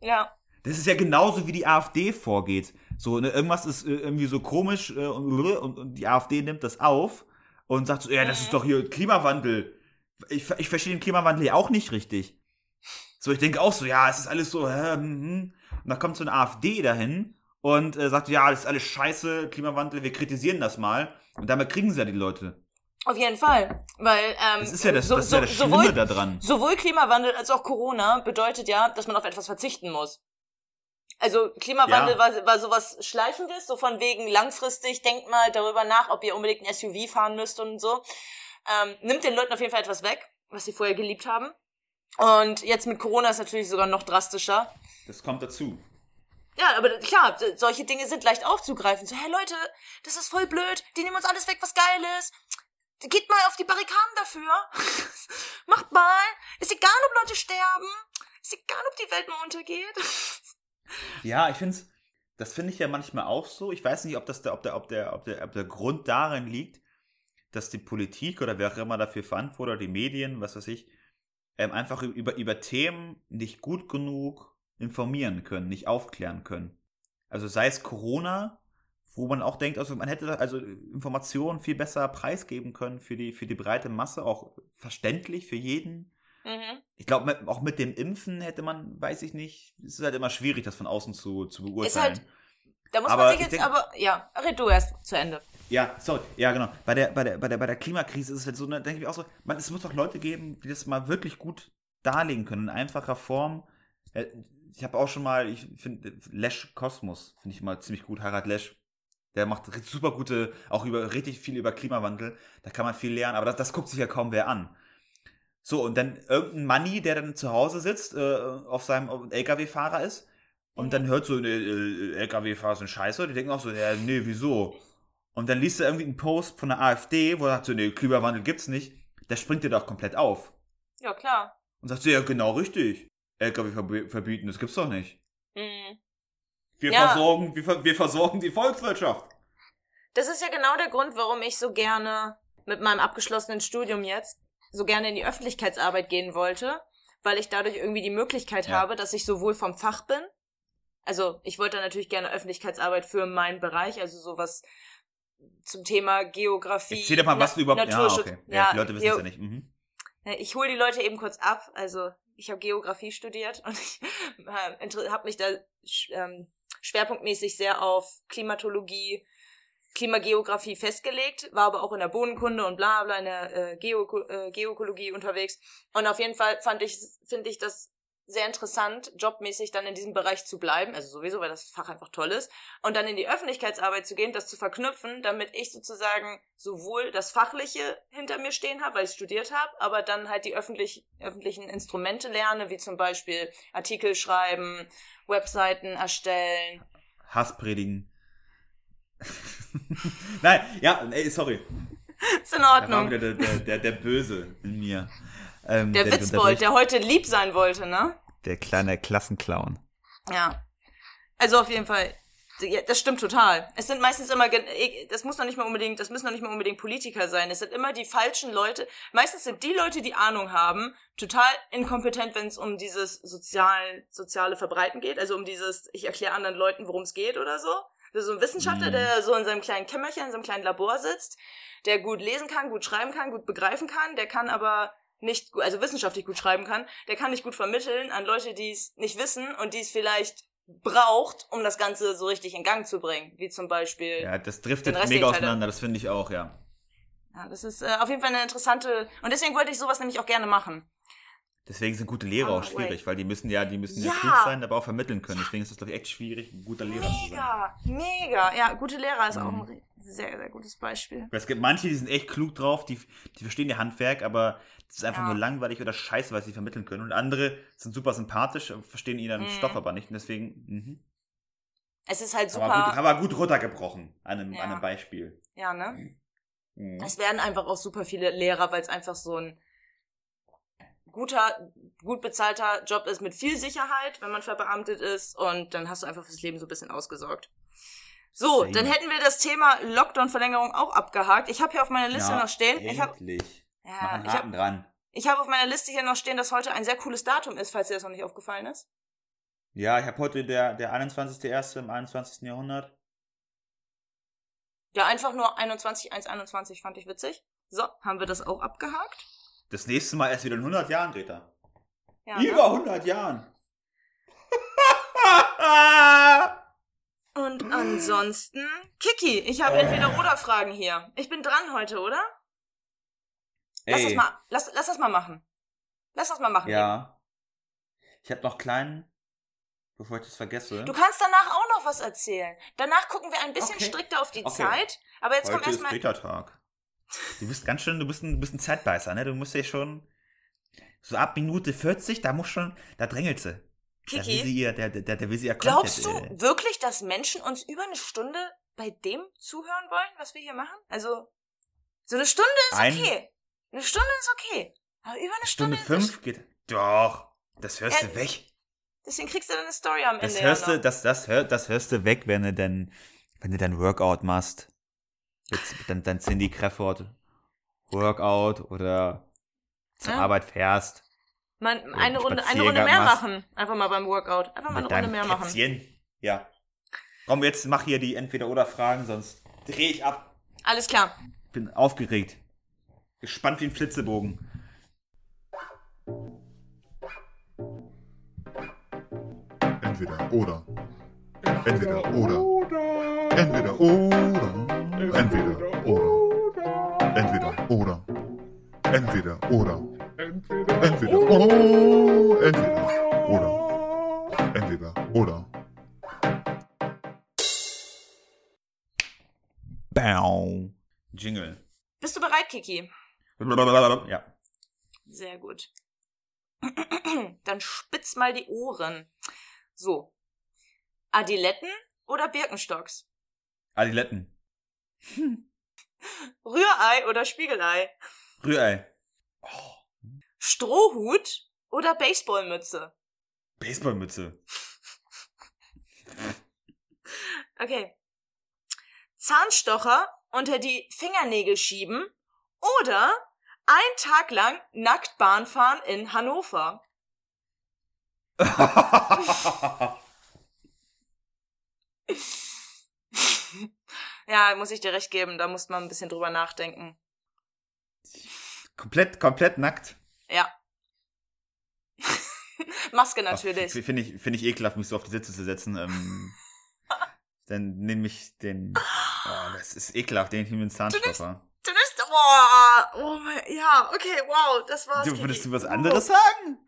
[SPEAKER 2] Ja.
[SPEAKER 1] Das ist ja genauso, wie die AfD vorgeht. So, ne, irgendwas ist äh, irgendwie so komisch äh, und, und, und die AfD nimmt das auf und sagt so, ja, das ist doch hier Klimawandel. Ich, ich verstehe den Klimawandel ja auch nicht richtig. So, ich denke auch so, ja, es ist alles so, hä, hm, hm. Und da kommt so eine AfD dahin und äh, sagt, ja, das ist alles scheiße, Klimawandel, wir kritisieren das mal. Und damit kriegen sie ja die Leute.
[SPEAKER 2] Auf jeden Fall, weil ähm,
[SPEAKER 1] Das ist ja das, das, ist ja das Schlimme
[SPEAKER 2] sowohl,
[SPEAKER 1] da dran.
[SPEAKER 2] sowohl Klimawandel als auch Corona bedeutet ja, dass man auf etwas verzichten muss. Also Klimawandel
[SPEAKER 1] Ja.
[SPEAKER 2] war, war sowas Schleichendes, so von wegen langfristig, denkt mal darüber nach, ob ihr unbedingt ein SUV fahren müsst und so. Ähm, nimmt den Leuten auf jeden Fall etwas weg, was sie vorher geliebt haben. Und jetzt mit Corona ist natürlich sogar noch drastischer.
[SPEAKER 1] Das kommt dazu.
[SPEAKER 2] Ja, aber klar, so- solche Dinge sind leicht aufzugreifen. So, hey Leute, das ist voll blöd, die nehmen uns alles weg, was geil ist. Geht mal auf die Barrikaden dafür. Macht mal. Ist egal, ob Leute sterben. Ist egal, ob die Welt mal untergeht.
[SPEAKER 1] Ja, ich finde es, das finde ich ja manchmal auch so. Ich weiß nicht, ob das der, ob der, ob der, ob der, ob der Grund darin liegt, dass die Politik oder wer auch immer dafür verantwortlich oder die Medien, was weiß ich, ähm, einfach über, über Themen nicht gut genug informieren können, nicht aufklären können. Also sei es Corona, wo man auch denkt, also man hätte also Informationen viel besser preisgeben können für die, für die breite Masse, auch verständlich für jeden.
[SPEAKER 2] Mhm.
[SPEAKER 1] Ich glaube, auch mit dem Impfen hätte man, weiß ich nicht, es ist halt immer schwierig, das von außen zu, zu beurteilen.
[SPEAKER 2] Ist halt- Da muss
[SPEAKER 1] Aber
[SPEAKER 2] man sich
[SPEAKER 1] ich
[SPEAKER 2] jetzt
[SPEAKER 1] denk-
[SPEAKER 2] aber, ja, red du erst zu Ende.
[SPEAKER 1] Ja, sorry. Ja, genau. Bei der, bei der, bei der, bei der Klimakrise ist es halt so, da denke ich auch so, man, es muss doch Leute geben, die das mal wirklich gut darlegen können, in einfacher Form. Äh, Ich habe auch schon mal, ich finde, Lesch Kosmos finde ich mal ziemlich gut, Harald Lesch. Der macht super gute, auch über richtig viel über Klimawandel. Da kann man viel lernen, aber das, das guckt sich ja kaum wer an. So, und dann irgendein Manni, der dann zu Hause sitzt, äh, auf seinem LKW-Fahrer ist, und dann hört so, äh, äh, LKW-Fahrer sind scheiße, die denken auch so, ja, nee, wieso? Und dann liest er irgendwie einen Post von der AfD, wo er sagt so, nee, Klimawandel gibt's nicht. Der springt dir doch komplett auf.
[SPEAKER 2] Ja, klar.
[SPEAKER 1] Und sagt so, ja, genau richtig. LKW verb verbieten, das gibt's doch nicht.
[SPEAKER 2] Mhm.
[SPEAKER 1] Wir,
[SPEAKER 2] Ja.
[SPEAKER 1] versorgen, wir, ver wir versorgen die Volkswirtschaft.
[SPEAKER 2] Das ist ja genau der Grund, warum ich so gerne mit meinem abgeschlossenen Studium jetzt so gerne in die Öffentlichkeitsarbeit gehen wollte, weil ich dadurch irgendwie die Möglichkeit
[SPEAKER 1] Ja.
[SPEAKER 2] habe, dass ich sowohl vom Fach bin, also ich wollte natürlich gerne Öffentlichkeitsarbeit für meinen Bereich, also sowas zum Thema Geografie.
[SPEAKER 1] Erzähl doch mal, was du überhaupt... Ja,
[SPEAKER 2] Naturschutz-
[SPEAKER 1] okay. Ja, die Leute wissen es
[SPEAKER 2] Geo-
[SPEAKER 1] ja nicht. Mhm.
[SPEAKER 2] Ja, Ich hole die Leute eben kurz ab. Also ich habe Geografie studiert und ich äh, habe mich da ähm, schwerpunktmäßig sehr auf Klimatologie, Klimageografie festgelegt, war aber auch in der Bodenkunde und bla bla in der äh, Geoko äh, Geokologie unterwegs. Und auf jeden Fall fand ich, finde ich das sehr interessant, jobmäßig dann in diesem Bereich zu bleiben, also sowieso, weil das Fach einfach toll ist, und dann in die Öffentlichkeitsarbeit zu gehen, das zu verknüpfen, damit ich sozusagen sowohl das Fachliche hinter mir stehen habe, weil ich studiert habe, aber dann halt die öffentlich, öffentlichen Instrumente lerne, wie zum Beispiel Artikel schreiben, Webseiten erstellen.
[SPEAKER 1] Hass predigen. Nein, ja, ey, sorry.
[SPEAKER 2] Ist in
[SPEAKER 1] Da war
[SPEAKER 2] Ordnung.
[SPEAKER 1] wieder der, der, der, der Böse in mir. Ähm,
[SPEAKER 2] Der
[SPEAKER 1] dich
[SPEAKER 2] Witzbold, der heute lieb sein wollte, ne?
[SPEAKER 1] Der kleine Klassenclown.
[SPEAKER 2] Ja. Also auf jeden Fall, ja, das stimmt total. Es sind meistens immer, das muss noch nicht mal unbedingt, das müssen noch nicht mal unbedingt Politiker sein. Es sind immer die falschen Leute. Meistens sind die Leute, die Ahnung haben, total inkompetent, wenn es um dieses sozial, soziale Verbreiten geht. Also um dieses, ich erkläre anderen Leuten, worum es geht oder so. Das ist so ein Wissenschaftler,
[SPEAKER 1] Mhm.
[SPEAKER 2] der so in seinem kleinen Kämmerchen, in seinem kleinen Labor sitzt, der gut lesen kann, gut schreiben kann, gut begreifen kann, der kann aber nicht, gu- also wissenschaftlich gut schreiben kann, der kann nicht gut vermitteln an Leute, die es nicht wissen und die es vielleicht braucht, um das Ganze so richtig in Gang zu bringen. Wie zum Beispiel.
[SPEAKER 1] Ja, das driftet mega auseinander, das finde ich auch, ja.
[SPEAKER 2] Ja, das ist äh, auf jeden Fall eine interessante. Und deswegen wollte ich sowas nämlich auch gerne machen.
[SPEAKER 1] Deswegen sind gute Lehrer auch
[SPEAKER 2] Ah,
[SPEAKER 1] schwierig, weil die müssen ja, die müssen ja,
[SPEAKER 2] Ja.
[SPEAKER 1] klug sein, aber auch vermitteln können. Deswegen ist es, glaube ich, echt schwierig, ein guter Lehrer zu sein.
[SPEAKER 2] Mega, mega. Ja, gute Lehrer ist auch
[SPEAKER 1] Mhm.
[SPEAKER 2] ein re- sehr, sehr gutes Beispiel.
[SPEAKER 1] Es gibt manche, die sind echt klug drauf, die, die verstehen ihr Handwerk, aber das ist einfach
[SPEAKER 2] Ja.
[SPEAKER 1] nur langweilig oder scheiße, was sie vermitteln können. Und andere sind super sympathisch, verstehen ihren
[SPEAKER 2] Mhm.
[SPEAKER 1] Stoff aber nicht. Und deswegen, mhm.
[SPEAKER 2] Es ist halt super.
[SPEAKER 1] aber, gut, aber gut runtergebrochen an einem,
[SPEAKER 2] Ja.
[SPEAKER 1] an einem Beispiel.
[SPEAKER 2] Ja, ne?
[SPEAKER 1] Mhm.
[SPEAKER 2] Es werden einfach auch super viele Lehrer, weil es einfach so ein guter, gut bezahlter Job ist mit viel Sicherheit, wenn man verbeamtet ist und dann hast du einfach fürs Leben so ein bisschen ausgesorgt. So,
[SPEAKER 1] Same.
[SPEAKER 2] dann hätten wir das Thema Lockdown-Verlängerung auch abgehakt. Ich habe hier auf meiner Liste noch stehen. Ich habe
[SPEAKER 1] endlich. Mach
[SPEAKER 2] ja,
[SPEAKER 1] einen
[SPEAKER 2] ich hab,
[SPEAKER 1] Haken dran.
[SPEAKER 2] ich hab auf meiner Liste hier noch stehen, dass heute ein sehr cooles Datum ist, falls dir das noch nicht aufgefallen ist.
[SPEAKER 1] Ja, ich habe heute der, der 21.01. im 21. Jahrhundert.
[SPEAKER 2] Ja, einfach nur 21, 121 fand ich witzig. So, haben wir das auch abgehakt?
[SPEAKER 1] Das nächste Mal erst wieder in 100 Jahren, Greta.
[SPEAKER 2] Ja, ne?
[SPEAKER 1] Über 100 Jahren.
[SPEAKER 2] Und ansonsten, Kiki, ich habe entweder oder Fragen hier. Ich bin dran heute, oder? Lass das mal, lass, lass das mal machen. Lass das mal machen.
[SPEAKER 1] ja. Ich habe noch kleinen, bevor ich das vergesse.
[SPEAKER 2] Du kannst danach auch noch was erzählen. Danach gucken wir ein bisschen
[SPEAKER 1] Okay.
[SPEAKER 2] strikter auf die
[SPEAKER 1] Okay.
[SPEAKER 2] Zeit. Aber jetzt kommt
[SPEAKER 1] Heute ist
[SPEAKER 2] erstmal.
[SPEAKER 1] Greta-Tag. Du bist ganz schön, du bist ein, du bist ein Zeitbeißer, ne? Du musst ja schon so ab Minute 40, da muss schon, da drängelt sie. Da will sie
[SPEAKER 2] Kiki,
[SPEAKER 1] ihr, der, der, der will sie ihr
[SPEAKER 2] glaubst du
[SPEAKER 1] Content, äh,
[SPEAKER 2] wirklich, dass Menschen uns über eine Stunde bei dem zuhören wollen, was wir hier machen? Also, so eine Stunde ist
[SPEAKER 1] Ein-
[SPEAKER 2] okay. Eine Stunde ist okay. Aber über eine
[SPEAKER 1] Stunde
[SPEAKER 2] Stunde,
[SPEAKER 1] 5 geht. Doch, das hörst
[SPEAKER 2] Äh,
[SPEAKER 1] du weg.
[SPEAKER 2] Deswegen kriegst du dann eine Story am Ende.
[SPEAKER 1] Das
[SPEAKER 2] ja
[SPEAKER 1] hörst
[SPEAKER 2] noch.
[SPEAKER 1] du, das, das, hör, das hörst du weg, wenn du dann, wenn du dein Workout machst. Jetzt, dann, dann Cindy Crawford Workout oder zur
[SPEAKER 2] Ja.
[SPEAKER 1] Arbeit fährst.
[SPEAKER 2] Man, eine Runde, eine Runde mehr
[SPEAKER 1] machst.
[SPEAKER 2] machen. Einfach mal beim Workout. Einfach mal eine
[SPEAKER 1] mit
[SPEAKER 2] Runde
[SPEAKER 1] deinem
[SPEAKER 2] mehr machen.
[SPEAKER 1] Kätzchen. Ja. Komm, jetzt mach hier die Entweder-Oder-Fragen, sonst dreh ich ab.
[SPEAKER 2] Alles klar.
[SPEAKER 1] Bin aufgeregt. Gespannt wie ein Flitzebogen.
[SPEAKER 3] Entweder oder. Entweder oder. Entweder oder. Entweder oder. Entweder oder. Entweder oder. Entweder oder. Entweder oder. Entweder oder.
[SPEAKER 1] Bau. Jingle.
[SPEAKER 2] Bist du bereit, Kiki?
[SPEAKER 1] Ja.
[SPEAKER 2] Sehr gut. Dann spitz mal die Ohren. So. Adiletten oder Birkenstocks?
[SPEAKER 1] Adiletten.
[SPEAKER 2] Rührei oder Spiegelei?
[SPEAKER 1] Rührei.
[SPEAKER 2] Strohhut oder Baseballmütze?
[SPEAKER 1] Baseballmütze.
[SPEAKER 2] Okay. Zahnstocher unter die Fingernägel schieben oder ein Tag lang nackt Bahn fahren in Hannover. ja, muss ich dir recht geben, da muss man ein bisschen drüber nachdenken.
[SPEAKER 1] komplett, komplett nackt.
[SPEAKER 2] Ja. Maske natürlich.
[SPEAKER 1] Finde ich, finde ich ekelhaft, mich so auf die Sitze zu setzen. Ähm, dann nehme ich den. Oh, das ist ekelhaft, den ich nehme den Zahnstocher.
[SPEAKER 2] Nimmst, oh, mein, ja, okay, wow, das war's.
[SPEAKER 1] Du, würdest du was anderes sagen?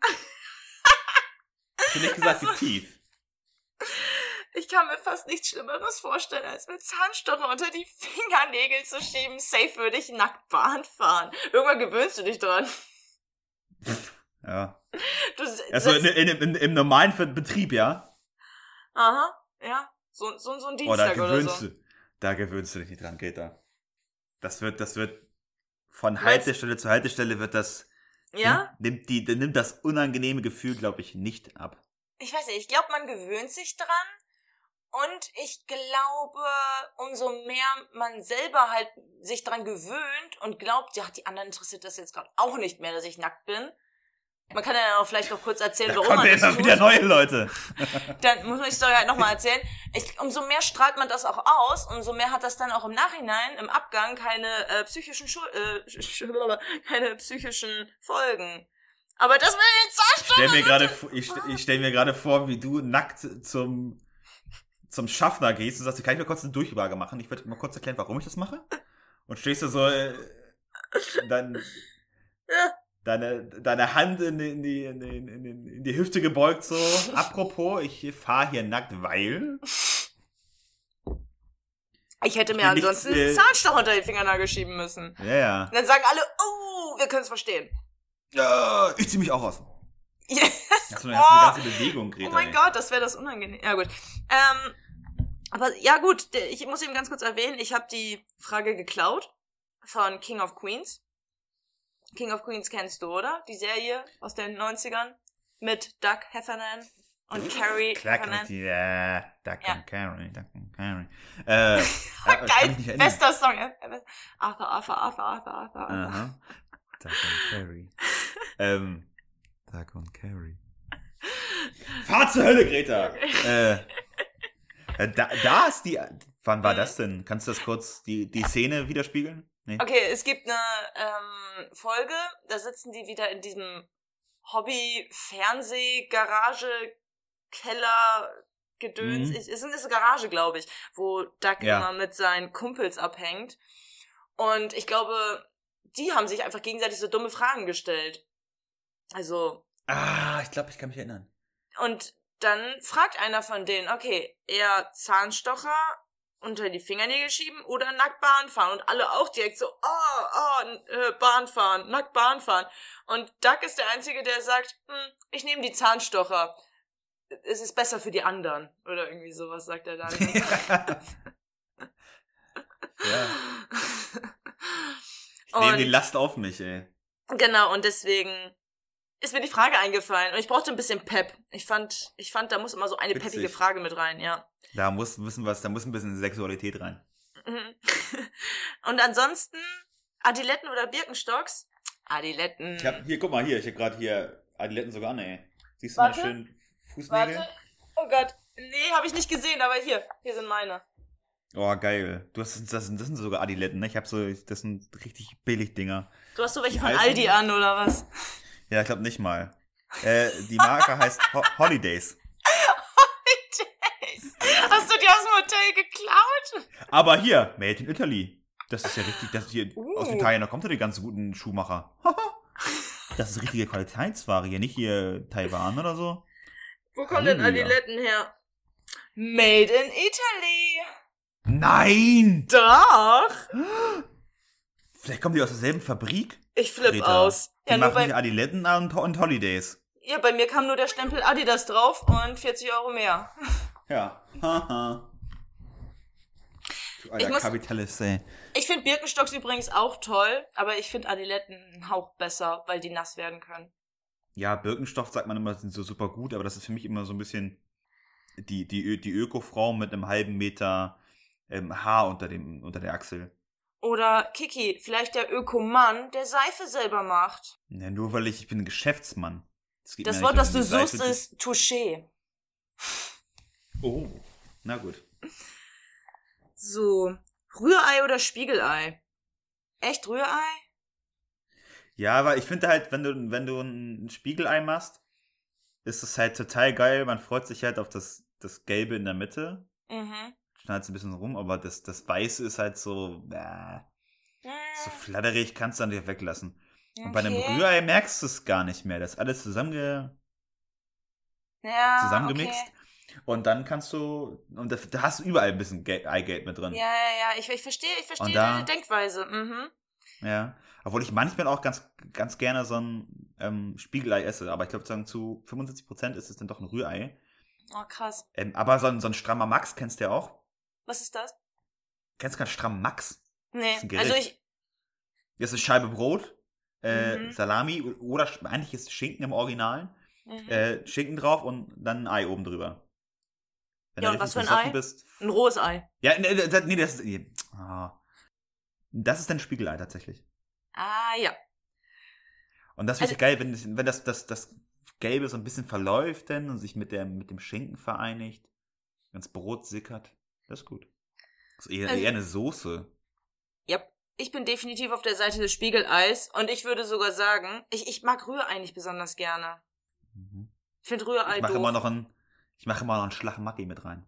[SPEAKER 1] Finde ich gesagt, fiktiv.
[SPEAKER 2] Ich kann mir fast nichts Schlimmeres vorstellen, als mit Zahnstocher unter die Fingernägel zu schieben. Safe würde ich nackt Bahn fahren. Irgendwann gewöhnst du dich dran.
[SPEAKER 1] Ja.
[SPEAKER 2] Du
[SPEAKER 1] Also in, in, in, im normalen Betrieb, ja?
[SPEAKER 2] Aha, ja. So, so, so ein
[SPEAKER 1] Oh, da
[SPEAKER 2] Dienstag oder
[SPEAKER 1] gewöhnst
[SPEAKER 2] so.
[SPEAKER 1] du. Da gewöhnst du dich nicht dran, Greta. Das wird, das wird von Haltestelle zu Haltestelle wird das.
[SPEAKER 2] Ja?
[SPEAKER 1] Nimmt, die, nimmt das unangenehme Gefühl, glaube ich, nicht ab.
[SPEAKER 2] Ich weiß nicht, ich glaube, man gewöhnt sich dran. Und ich glaube, umso mehr man selber halt sich dran gewöhnt und glaubt, ja, die anderen interessiert das jetzt gerade auch nicht mehr, dass ich nackt bin. Man kann ja auch vielleicht noch kurz erzählen,
[SPEAKER 1] Da
[SPEAKER 2] warum
[SPEAKER 1] kommen
[SPEAKER 2] man
[SPEAKER 1] ja
[SPEAKER 2] das
[SPEAKER 1] immer
[SPEAKER 2] tut.
[SPEAKER 1] wieder neue Leute.
[SPEAKER 2] Dann muss man die Story halt nochmal erzählen. Ich, umso mehr strahlt man das auch aus, umso mehr hat das dann auch im Nachhinein, im Abgang, keine äh, psychischen Schul äh, keine psychischen Folgen. Aber das mit den
[SPEAKER 1] Ich stell mir gerade, ich, ich stell mir gerade vor, wie du nackt zum, zum Schaffner gehst und sagst, kann ich mir kurz eine Durchwaage machen? Ich würde mal kurz erklären, warum ich das mache. Und stehst du so, äh, dann,
[SPEAKER 2] Ja.
[SPEAKER 1] Deine, deine Hand in die, in, die, in, die, in, die, Hüfte gebeugt, so, apropos, ich fahre hier nackt, weil.
[SPEAKER 2] Ich hätte mir
[SPEAKER 1] Ich
[SPEAKER 2] ansonsten
[SPEAKER 1] äh,
[SPEAKER 2] einen Zahnstocher unter die Fingernagel schieben müssen.
[SPEAKER 1] Ja, ja.
[SPEAKER 2] Und dann sagen alle, oh, wir können es verstehen.
[SPEAKER 1] ja ich zieh mich auch aus.
[SPEAKER 2] Ja.
[SPEAKER 1] Hast du eine, eine ganze Bewegung, Greta.
[SPEAKER 2] Oh mein
[SPEAKER 1] ey.
[SPEAKER 2] Gott, das wäre das unangenehm. Ja gut. Ähm, aber ja gut, ich muss eben ganz kurz erwähnen, ich habe die Frage geklaut von King of Queens. King of Queens kennst du, oder? Die Serie aus den 90ern mit Doug Heffernan und Carrie
[SPEAKER 1] Klar
[SPEAKER 2] Heffernan.
[SPEAKER 1] kann ich die, ja, Duck
[SPEAKER 2] Ja.
[SPEAKER 1] and Carry, Duck and Carry. Äh, ja, kann
[SPEAKER 2] Geil, bester Song. Arthur, Arthur, Arthur, Arthur, Arthur.
[SPEAKER 1] Aha. Duck and Carry. ähm, Duck and Carry. Fahr zur Hölle, Greta! äh, äh, da, da ist die, wann war das denn? Kannst du das kurz, die, die Szene widerspiegeln? Nee.
[SPEAKER 2] Okay, es gibt eine ähm, Folge, da sitzen die wieder in diesem Hobby-Fernseh-Garage-Keller-Gedöns.
[SPEAKER 1] Mhm.
[SPEAKER 2] Es ist eine Garage, glaube ich, wo Duck
[SPEAKER 1] Ja.
[SPEAKER 2] immer mit seinen Kumpels abhängt. Und ich glaube, die haben sich einfach gegenseitig so dumme Fragen gestellt. Also,
[SPEAKER 1] Ah, ich glaube, ich kann mich erinnern.
[SPEAKER 2] und dann fragt einer von denen, okay, eher Zahnstocher unter die Fingernägel schieben oder nackt Bahn fahren? Und alle auch direkt so, oh, oh, äh, Bahn fahren, nackt Bahn fahren. Und Duck ist der Einzige, der sagt, hm, ich nehme die Zahnstocher. Es ist besser für die anderen. Oder irgendwie sowas sagt er dann.
[SPEAKER 1] ja. Ich nehme die Last auf mich, ey.
[SPEAKER 2] Genau, und deswegen ist mir die Frage eingefallen. Und ich brauchte ein bisschen Pep. Ich fand, ich fand, da muss immer so eine
[SPEAKER 1] Witzig.
[SPEAKER 2] peppige Frage mit rein, ja.
[SPEAKER 1] Da muss wissen was, da muss ein bisschen Sexualität rein.
[SPEAKER 2] Mhm. Und ansonsten, Adiletten oder Birkenstocks? Adiletten.
[SPEAKER 1] Ich hab, hier, guck mal, hier, ich habe gerade hier Adiletten sogar an, ey. Siehst du
[SPEAKER 2] Warte.
[SPEAKER 1] meine schönen Fußnägel?
[SPEAKER 2] Warte. Oh Gott. Nee, habe ich nicht gesehen, aber hier. Hier sind meine.
[SPEAKER 1] Oh, geil. Du hast, das, sind, das sind sogar Adiletten, ne? Ich habe so, das sind richtig billig Dinger.
[SPEAKER 2] Du hast so welche
[SPEAKER 1] Die
[SPEAKER 2] von
[SPEAKER 1] heißen-
[SPEAKER 2] Aldi an, oder was?
[SPEAKER 1] Ja, ich glaube nicht mal. Äh, die Marke heißt Ho Holidays.
[SPEAKER 2] Hast du die aus dem Hotel geklaut?
[SPEAKER 1] Aber hier, Made in Italy. Das ist ja richtig, das ist hier,
[SPEAKER 2] Uh.
[SPEAKER 1] aus Italien, da kommt ja die ganzen guten Schuhmacher. das ist richtige Qualitätsware hier, nicht hier Taiwan oder so.
[SPEAKER 2] Wo kommen denn. Adiletten her? Made in Italy.
[SPEAKER 1] Nein!
[SPEAKER 2] Doch.
[SPEAKER 1] Vielleicht kommen die aus derselben Fabrik.
[SPEAKER 2] Ich flipp
[SPEAKER 1] Greta.
[SPEAKER 2] aus.
[SPEAKER 1] Die
[SPEAKER 2] Ja,
[SPEAKER 1] machen
[SPEAKER 2] bei,
[SPEAKER 1] Adiletten und, und Holidays.
[SPEAKER 2] ja, bei mir kam nur der Stempel Adidas drauf und 40 Euro mehr.
[SPEAKER 1] Ja. Haha. Du
[SPEAKER 2] Ich
[SPEAKER 1] alter
[SPEAKER 2] muss-
[SPEAKER 1] Kapitalist, ey.
[SPEAKER 2] Ich finde Birkenstocks übrigens auch toll, aber ich finde Adiletten einen Hauch besser, weil die nass werden können.
[SPEAKER 1] Ja, Birkenstoff sagt man immer, sind so super gut, aber das ist für mich immer so ein bisschen die, die, die Öko-Frau mit einem halben Meter ähm, Haar unter, dem, unter der Achsel.
[SPEAKER 2] Oder Kiki, vielleicht der Ökomann, der Seife selber macht.
[SPEAKER 1] Ja, nur weil ich, ich bin Geschäftsmann.
[SPEAKER 2] Das
[SPEAKER 1] mir
[SPEAKER 2] Wort, das du
[SPEAKER 1] Seife,
[SPEAKER 2] suchst,
[SPEAKER 1] die-
[SPEAKER 2] ist Touché.
[SPEAKER 1] Oh, na gut.
[SPEAKER 2] So, Rührei oder Spiegelei? Echt Rührei?
[SPEAKER 1] Ja, aber ich finde halt, wenn du, wenn du ein Spiegelei machst, ist es halt total geil. Man freut sich halt auf das, das Gelbe in der Mitte.
[SPEAKER 2] Mhm.
[SPEAKER 1] Es ein bisschen rum, aber das, das Weiße ist halt so, äh, so
[SPEAKER 2] Hm,
[SPEAKER 1] flatterig, kannst du dann direkt weglassen. Und bei einem
[SPEAKER 2] okay.
[SPEAKER 1] Rührei merkst du es gar nicht mehr. Das ist alles zusammenge
[SPEAKER 2] ja,
[SPEAKER 1] zusammengemixt.
[SPEAKER 2] Okay.
[SPEAKER 1] Und dann kannst du, und da, da hast du überall ein bisschen Gel Eigelb mit drin.
[SPEAKER 2] Ja, ja, ja, ich, ich verstehe, ich verstehe deine Denkweise. Mhm.
[SPEAKER 1] Ja. Obwohl ich manchmal auch ganz, ganz gerne so ein ähm, Spiegelei esse. Aber ich glaube, sagen zu 75% ist es dann doch ein Rührei.
[SPEAKER 2] Oh, krass.
[SPEAKER 1] Ähm, aber so ein, so ein strammer Max kennst du ja auch.
[SPEAKER 2] Was ist das?
[SPEAKER 1] Kennst du keinen strammen Max?
[SPEAKER 2] Nee, also ich,
[SPEAKER 1] Das ist Scheibe Brot, äh,
[SPEAKER 2] Mhm.
[SPEAKER 1] Salami oder eigentlich ist Schinken im Original.
[SPEAKER 2] mhm.
[SPEAKER 1] Äh, Schinken drauf und dann ein Ei oben drüber. Wenn
[SPEAKER 2] Ja,
[SPEAKER 1] du
[SPEAKER 2] und was für ein Ei?
[SPEAKER 1] Bist,
[SPEAKER 2] ein rohes Ei.
[SPEAKER 1] Ja, nee, das, nee, das ist. Nee. Ah. Das ist dann Spiegelei tatsächlich.
[SPEAKER 2] Ah, ja.
[SPEAKER 1] Und das finde
[SPEAKER 2] Also-
[SPEAKER 1] ich geil, wenn, das- wenn das, das, das Gelbe so ein bisschen verläuft denn und sich mit, der, mit dem Schinken vereinigt, ins Brot sickert. Das ist gut. Das ist eher,
[SPEAKER 2] Also-
[SPEAKER 1] eher eine Soße.
[SPEAKER 2] Ja. Ich bin definitiv auf der Seite des Spiegeleis und ich würde sogar sagen, ich, ich mag Rührei nicht besonders gerne.
[SPEAKER 1] Mhm.
[SPEAKER 2] Ich finde Rührei
[SPEAKER 1] Ich mache
[SPEAKER 2] doof.
[SPEAKER 1] immer noch einen, ich mache immer noch einen Schlag Maggi mit rein.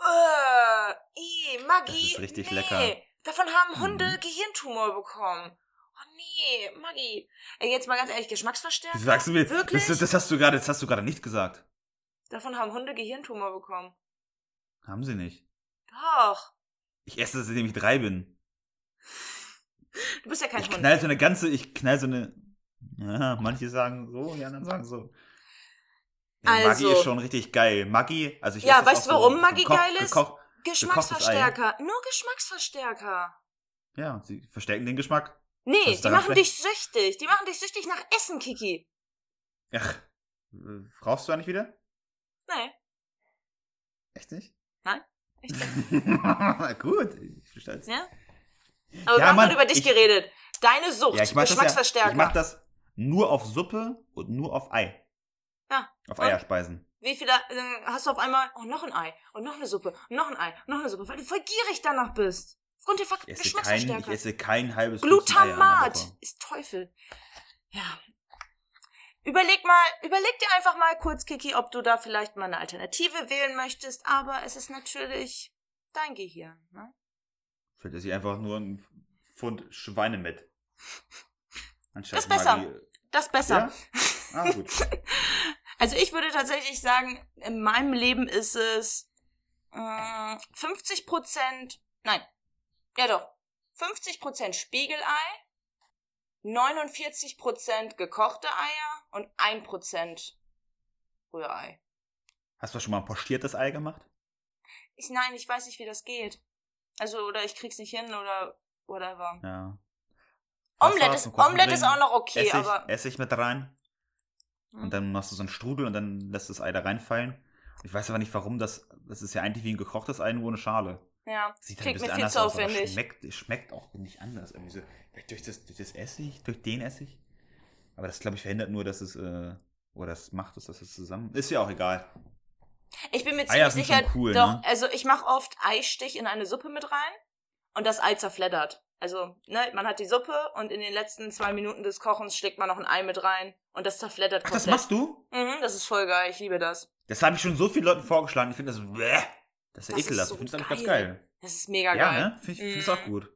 [SPEAKER 2] Äh, i, Maggi.
[SPEAKER 1] Das ist richtig
[SPEAKER 2] nee.
[SPEAKER 1] lecker.
[SPEAKER 2] Davon haben Hunde
[SPEAKER 1] Mhm.
[SPEAKER 2] Gehirntumor bekommen. Oh nee, Maggi. Ey, jetzt mal ganz ehrlich, Geschmacksverstärker?
[SPEAKER 1] Sagst du mir,
[SPEAKER 2] Wirklich?
[SPEAKER 1] das, das hast du gerade, das hast du gerade nicht gesagt.
[SPEAKER 2] Davon haben Hunde Gehirntumor bekommen.
[SPEAKER 1] Haben sie nicht.
[SPEAKER 2] Doch.
[SPEAKER 1] Ich esse, seitdem ich drei bin.
[SPEAKER 2] Du bist ja kein
[SPEAKER 1] Ich
[SPEAKER 2] Hund.
[SPEAKER 1] knall so eine ganze, ich knall so eine. Ja, manche sagen so, die anderen sagen so. Ja, Maggi
[SPEAKER 2] Also-
[SPEAKER 1] ist schon richtig geil. Maggi, also ich
[SPEAKER 2] Ja, weißt du, warum
[SPEAKER 1] so
[SPEAKER 2] Maggi
[SPEAKER 1] gekocht-
[SPEAKER 2] geil ist?
[SPEAKER 1] gekocht-
[SPEAKER 2] Geschmacksverstärker. Nur Geschmacksverstärker.
[SPEAKER 1] Ja, sie verstärken den Geschmack.
[SPEAKER 2] Nee, die machen dich süchtig. Die machen dich süchtig nach Essen, Kiki.
[SPEAKER 1] Ach, äh, rauchst du eigentlich wieder?
[SPEAKER 2] Nee,
[SPEAKER 1] Echt nicht?
[SPEAKER 2] Ich nicht.
[SPEAKER 1] Gut, ich versteh's.
[SPEAKER 2] Ja? Aber
[SPEAKER 1] Ja,
[SPEAKER 2] wir haben
[SPEAKER 1] Mann,
[SPEAKER 2] gerade über dich
[SPEAKER 1] ich-
[SPEAKER 2] geredet. Deine Sucht,
[SPEAKER 1] Ja, ich mach das ja,
[SPEAKER 2] Geschmacksverstärker.
[SPEAKER 1] ich mach das nur auf Suppe und nur auf Ei.
[SPEAKER 2] Ja,
[SPEAKER 1] Auf
[SPEAKER 2] und?
[SPEAKER 1] Eierspeisen.
[SPEAKER 2] Wie viele äh, hast du auf einmal, oh, noch ein Ei und noch eine Suppe und noch ein Ei und noch eine Suppe, weil du voll gierig danach bist. Aufgrund der
[SPEAKER 1] esse, kein,
[SPEAKER 2] Geschmacksverstärker.
[SPEAKER 1] ich esse kein halbes
[SPEAKER 2] Glutamat ist Teufel. Ja. Überleg mal, überleg dir einfach mal kurz, Kiki, ob du da vielleicht mal eine Alternative wählen möchtest, aber es ist natürlich dein Gehirn, ne?
[SPEAKER 1] Vielleicht esse ich einfach nur ein Pfund Schweinemett. Anstatt
[SPEAKER 2] Das ist besser.
[SPEAKER 1] mal
[SPEAKER 2] Das ist
[SPEAKER 1] Die,
[SPEAKER 2] besser.
[SPEAKER 1] ja? Ah, gut.
[SPEAKER 2] Also ich würde tatsächlich sagen, in meinem Leben ist es äh, 50 Prozent, nein, ja doch, 50 Prozent Spiegelei, 49 Prozent gekochte Eier und 1 Prozent Rührei.
[SPEAKER 1] Hast du schon mal ein postiertes Ei gemacht?
[SPEAKER 2] Ich, nein, ich weiß nicht, wie das geht. Also, oder ich krieg's nicht hin oder whatever.
[SPEAKER 1] Ja.
[SPEAKER 2] Omelette ist, Omelette ist auch noch okay,
[SPEAKER 1] Essig,
[SPEAKER 2] aber.
[SPEAKER 1] Essig mit rein.
[SPEAKER 2] Hm.
[SPEAKER 1] Und dann machst du so einen Strudel und dann lässt das Ei da reinfallen. Ich weiß aber nicht, warum das. Das ist ja eigentlich wie ein gekochtes Ei, nur ohne Schale.
[SPEAKER 2] Ja,
[SPEAKER 1] Sieht halt ein bisschen anders aus, aber schmeckt, schmeckt auch nicht anders. Irgendwie so, durch das, durch das Essig, durch den Essig. Aber das, glaube ich, verhindert nur, dass es, äh, oder das macht es, dass es zusammen. Ist ja auch egal.
[SPEAKER 2] Ich bin mir
[SPEAKER 1] Eier
[SPEAKER 2] ziemlich
[SPEAKER 1] sind
[SPEAKER 2] sicher,
[SPEAKER 1] schon cool,
[SPEAKER 2] doch,
[SPEAKER 1] ne?
[SPEAKER 2] also ich mache oft Eistich in eine Suppe mit rein und das Ei zerfleddert. Also, ne, man hat die Suppe und in den letzten zwei Minuten des Kochens schlägt man noch ein Ei mit rein und das zerfleddert
[SPEAKER 1] Ach, das
[SPEAKER 2] komplett.
[SPEAKER 1] machst du?
[SPEAKER 2] Mhm, das ist voll geil, ich liebe das.
[SPEAKER 1] Das habe ich schon so vielen Leuten vorgeschlagen. Ich finde das, bäh, das ist ja
[SPEAKER 2] Das ist
[SPEAKER 1] ekelhaft.
[SPEAKER 2] so
[SPEAKER 1] ich finde das ganz geil.
[SPEAKER 2] Das ist mega
[SPEAKER 1] Ja,
[SPEAKER 2] geil.
[SPEAKER 1] ne? Finde ich, ich auch
[SPEAKER 2] Mhm.
[SPEAKER 1] gut.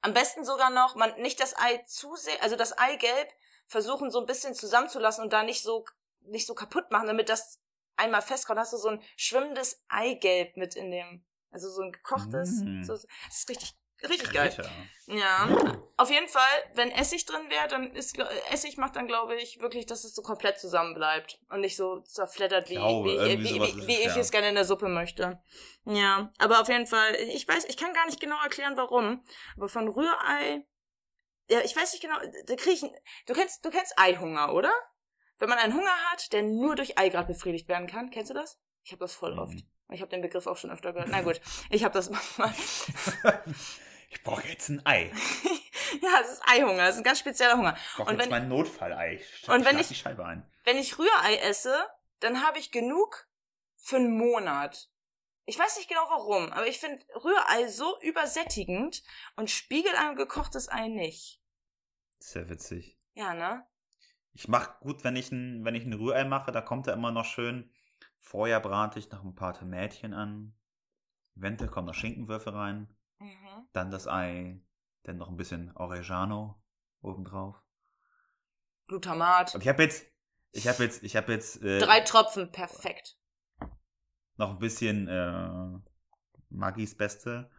[SPEAKER 2] Am besten sogar noch, man nicht das Ei zu sehr, also das Eigelb versuchen so ein bisschen zusammenzulassen und da nicht so nicht so kaputt machen, damit das einmal festkommt. Hast du so ein schwimmendes Eigelb mit in dem, also so ein gekochtes.
[SPEAKER 1] Mm.
[SPEAKER 2] So, das ist richtig, richtig geil.
[SPEAKER 1] Alter.
[SPEAKER 2] Ja, auf jeden Fall, wenn Essig drin wäre, dann ist Essig macht dann glaube ich wirklich, dass es so komplett zusammenbleibt und nicht so zerfleddert wie,
[SPEAKER 1] Glaube,
[SPEAKER 2] wie, wie, wie, wie
[SPEAKER 1] es,
[SPEAKER 2] ich
[SPEAKER 1] ja.
[SPEAKER 2] es gerne in der Suppe möchte. Ja, aber auf jeden Fall, ich weiß, ich kann gar nicht genau erklären, warum, aber von Rührei, ja, ich weiß nicht genau, da krieg ich, du kennst, du kennst Eihunger, oder? Wenn man einen Hunger hat, der nur durch Ei gerade befriedigt werden kann, kennst du das? Ich habe das voll oft.
[SPEAKER 1] Mhm.
[SPEAKER 2] Ich habe den Begriff auch schon öfter gehört. Na gut, ich habe das manchmal.
[SPEAKER 1] ich brauche jetzt ein Ei.
[SPEAKER 2] ja, es ist Eihunger, es ist ein ganz spezieller Hunger.
[SPEAKER 1] Ich brauche
[SPEAKER 2] Und
[SPEAKER 1] jetzt
[SPEAKER 2] wenn-
[SPEAKER 1] mein Notfallei. Ich
[SPEAKER 2] Und wenn ich-
[SPEAKER 1] die Scheibe ein.
[SPEAKER 2] Wenn ich Rührei esse, dann habe ich genug für einen Monat. Ich weiß nicht genau warum, aber ich finde Rührei so übersättigend und Spiegelei und gekochtes Ei nicht.
[SPEAKER 1] Sehr witzig.
[SPEAKER 2] Ja, ne?
[SPEAKER 1] Ich mache gut, wenn ich ein, wenn ich ein Rührei mache, da kommt er immer noch schön. Vorher brate ich noch ein paar Tomätchen an. Eventuell kommen noch Schinkenwürfel rein.
[SPEAKER 2] Mhm.
[SPEAKER 1] Dann das Ei. Dann noch ein bisschen Oregano obendrauf.
[SPEAKER 2] Glutamat.
[SPEAKER 1] Und ich habe jetzt, ich habe jetzt, ich habe jetzt äh,
[SPEAKER 2] Drei Tropfen, perfekt.
[SPEAKER 1] noch ein bisschen äh, Magis Beste.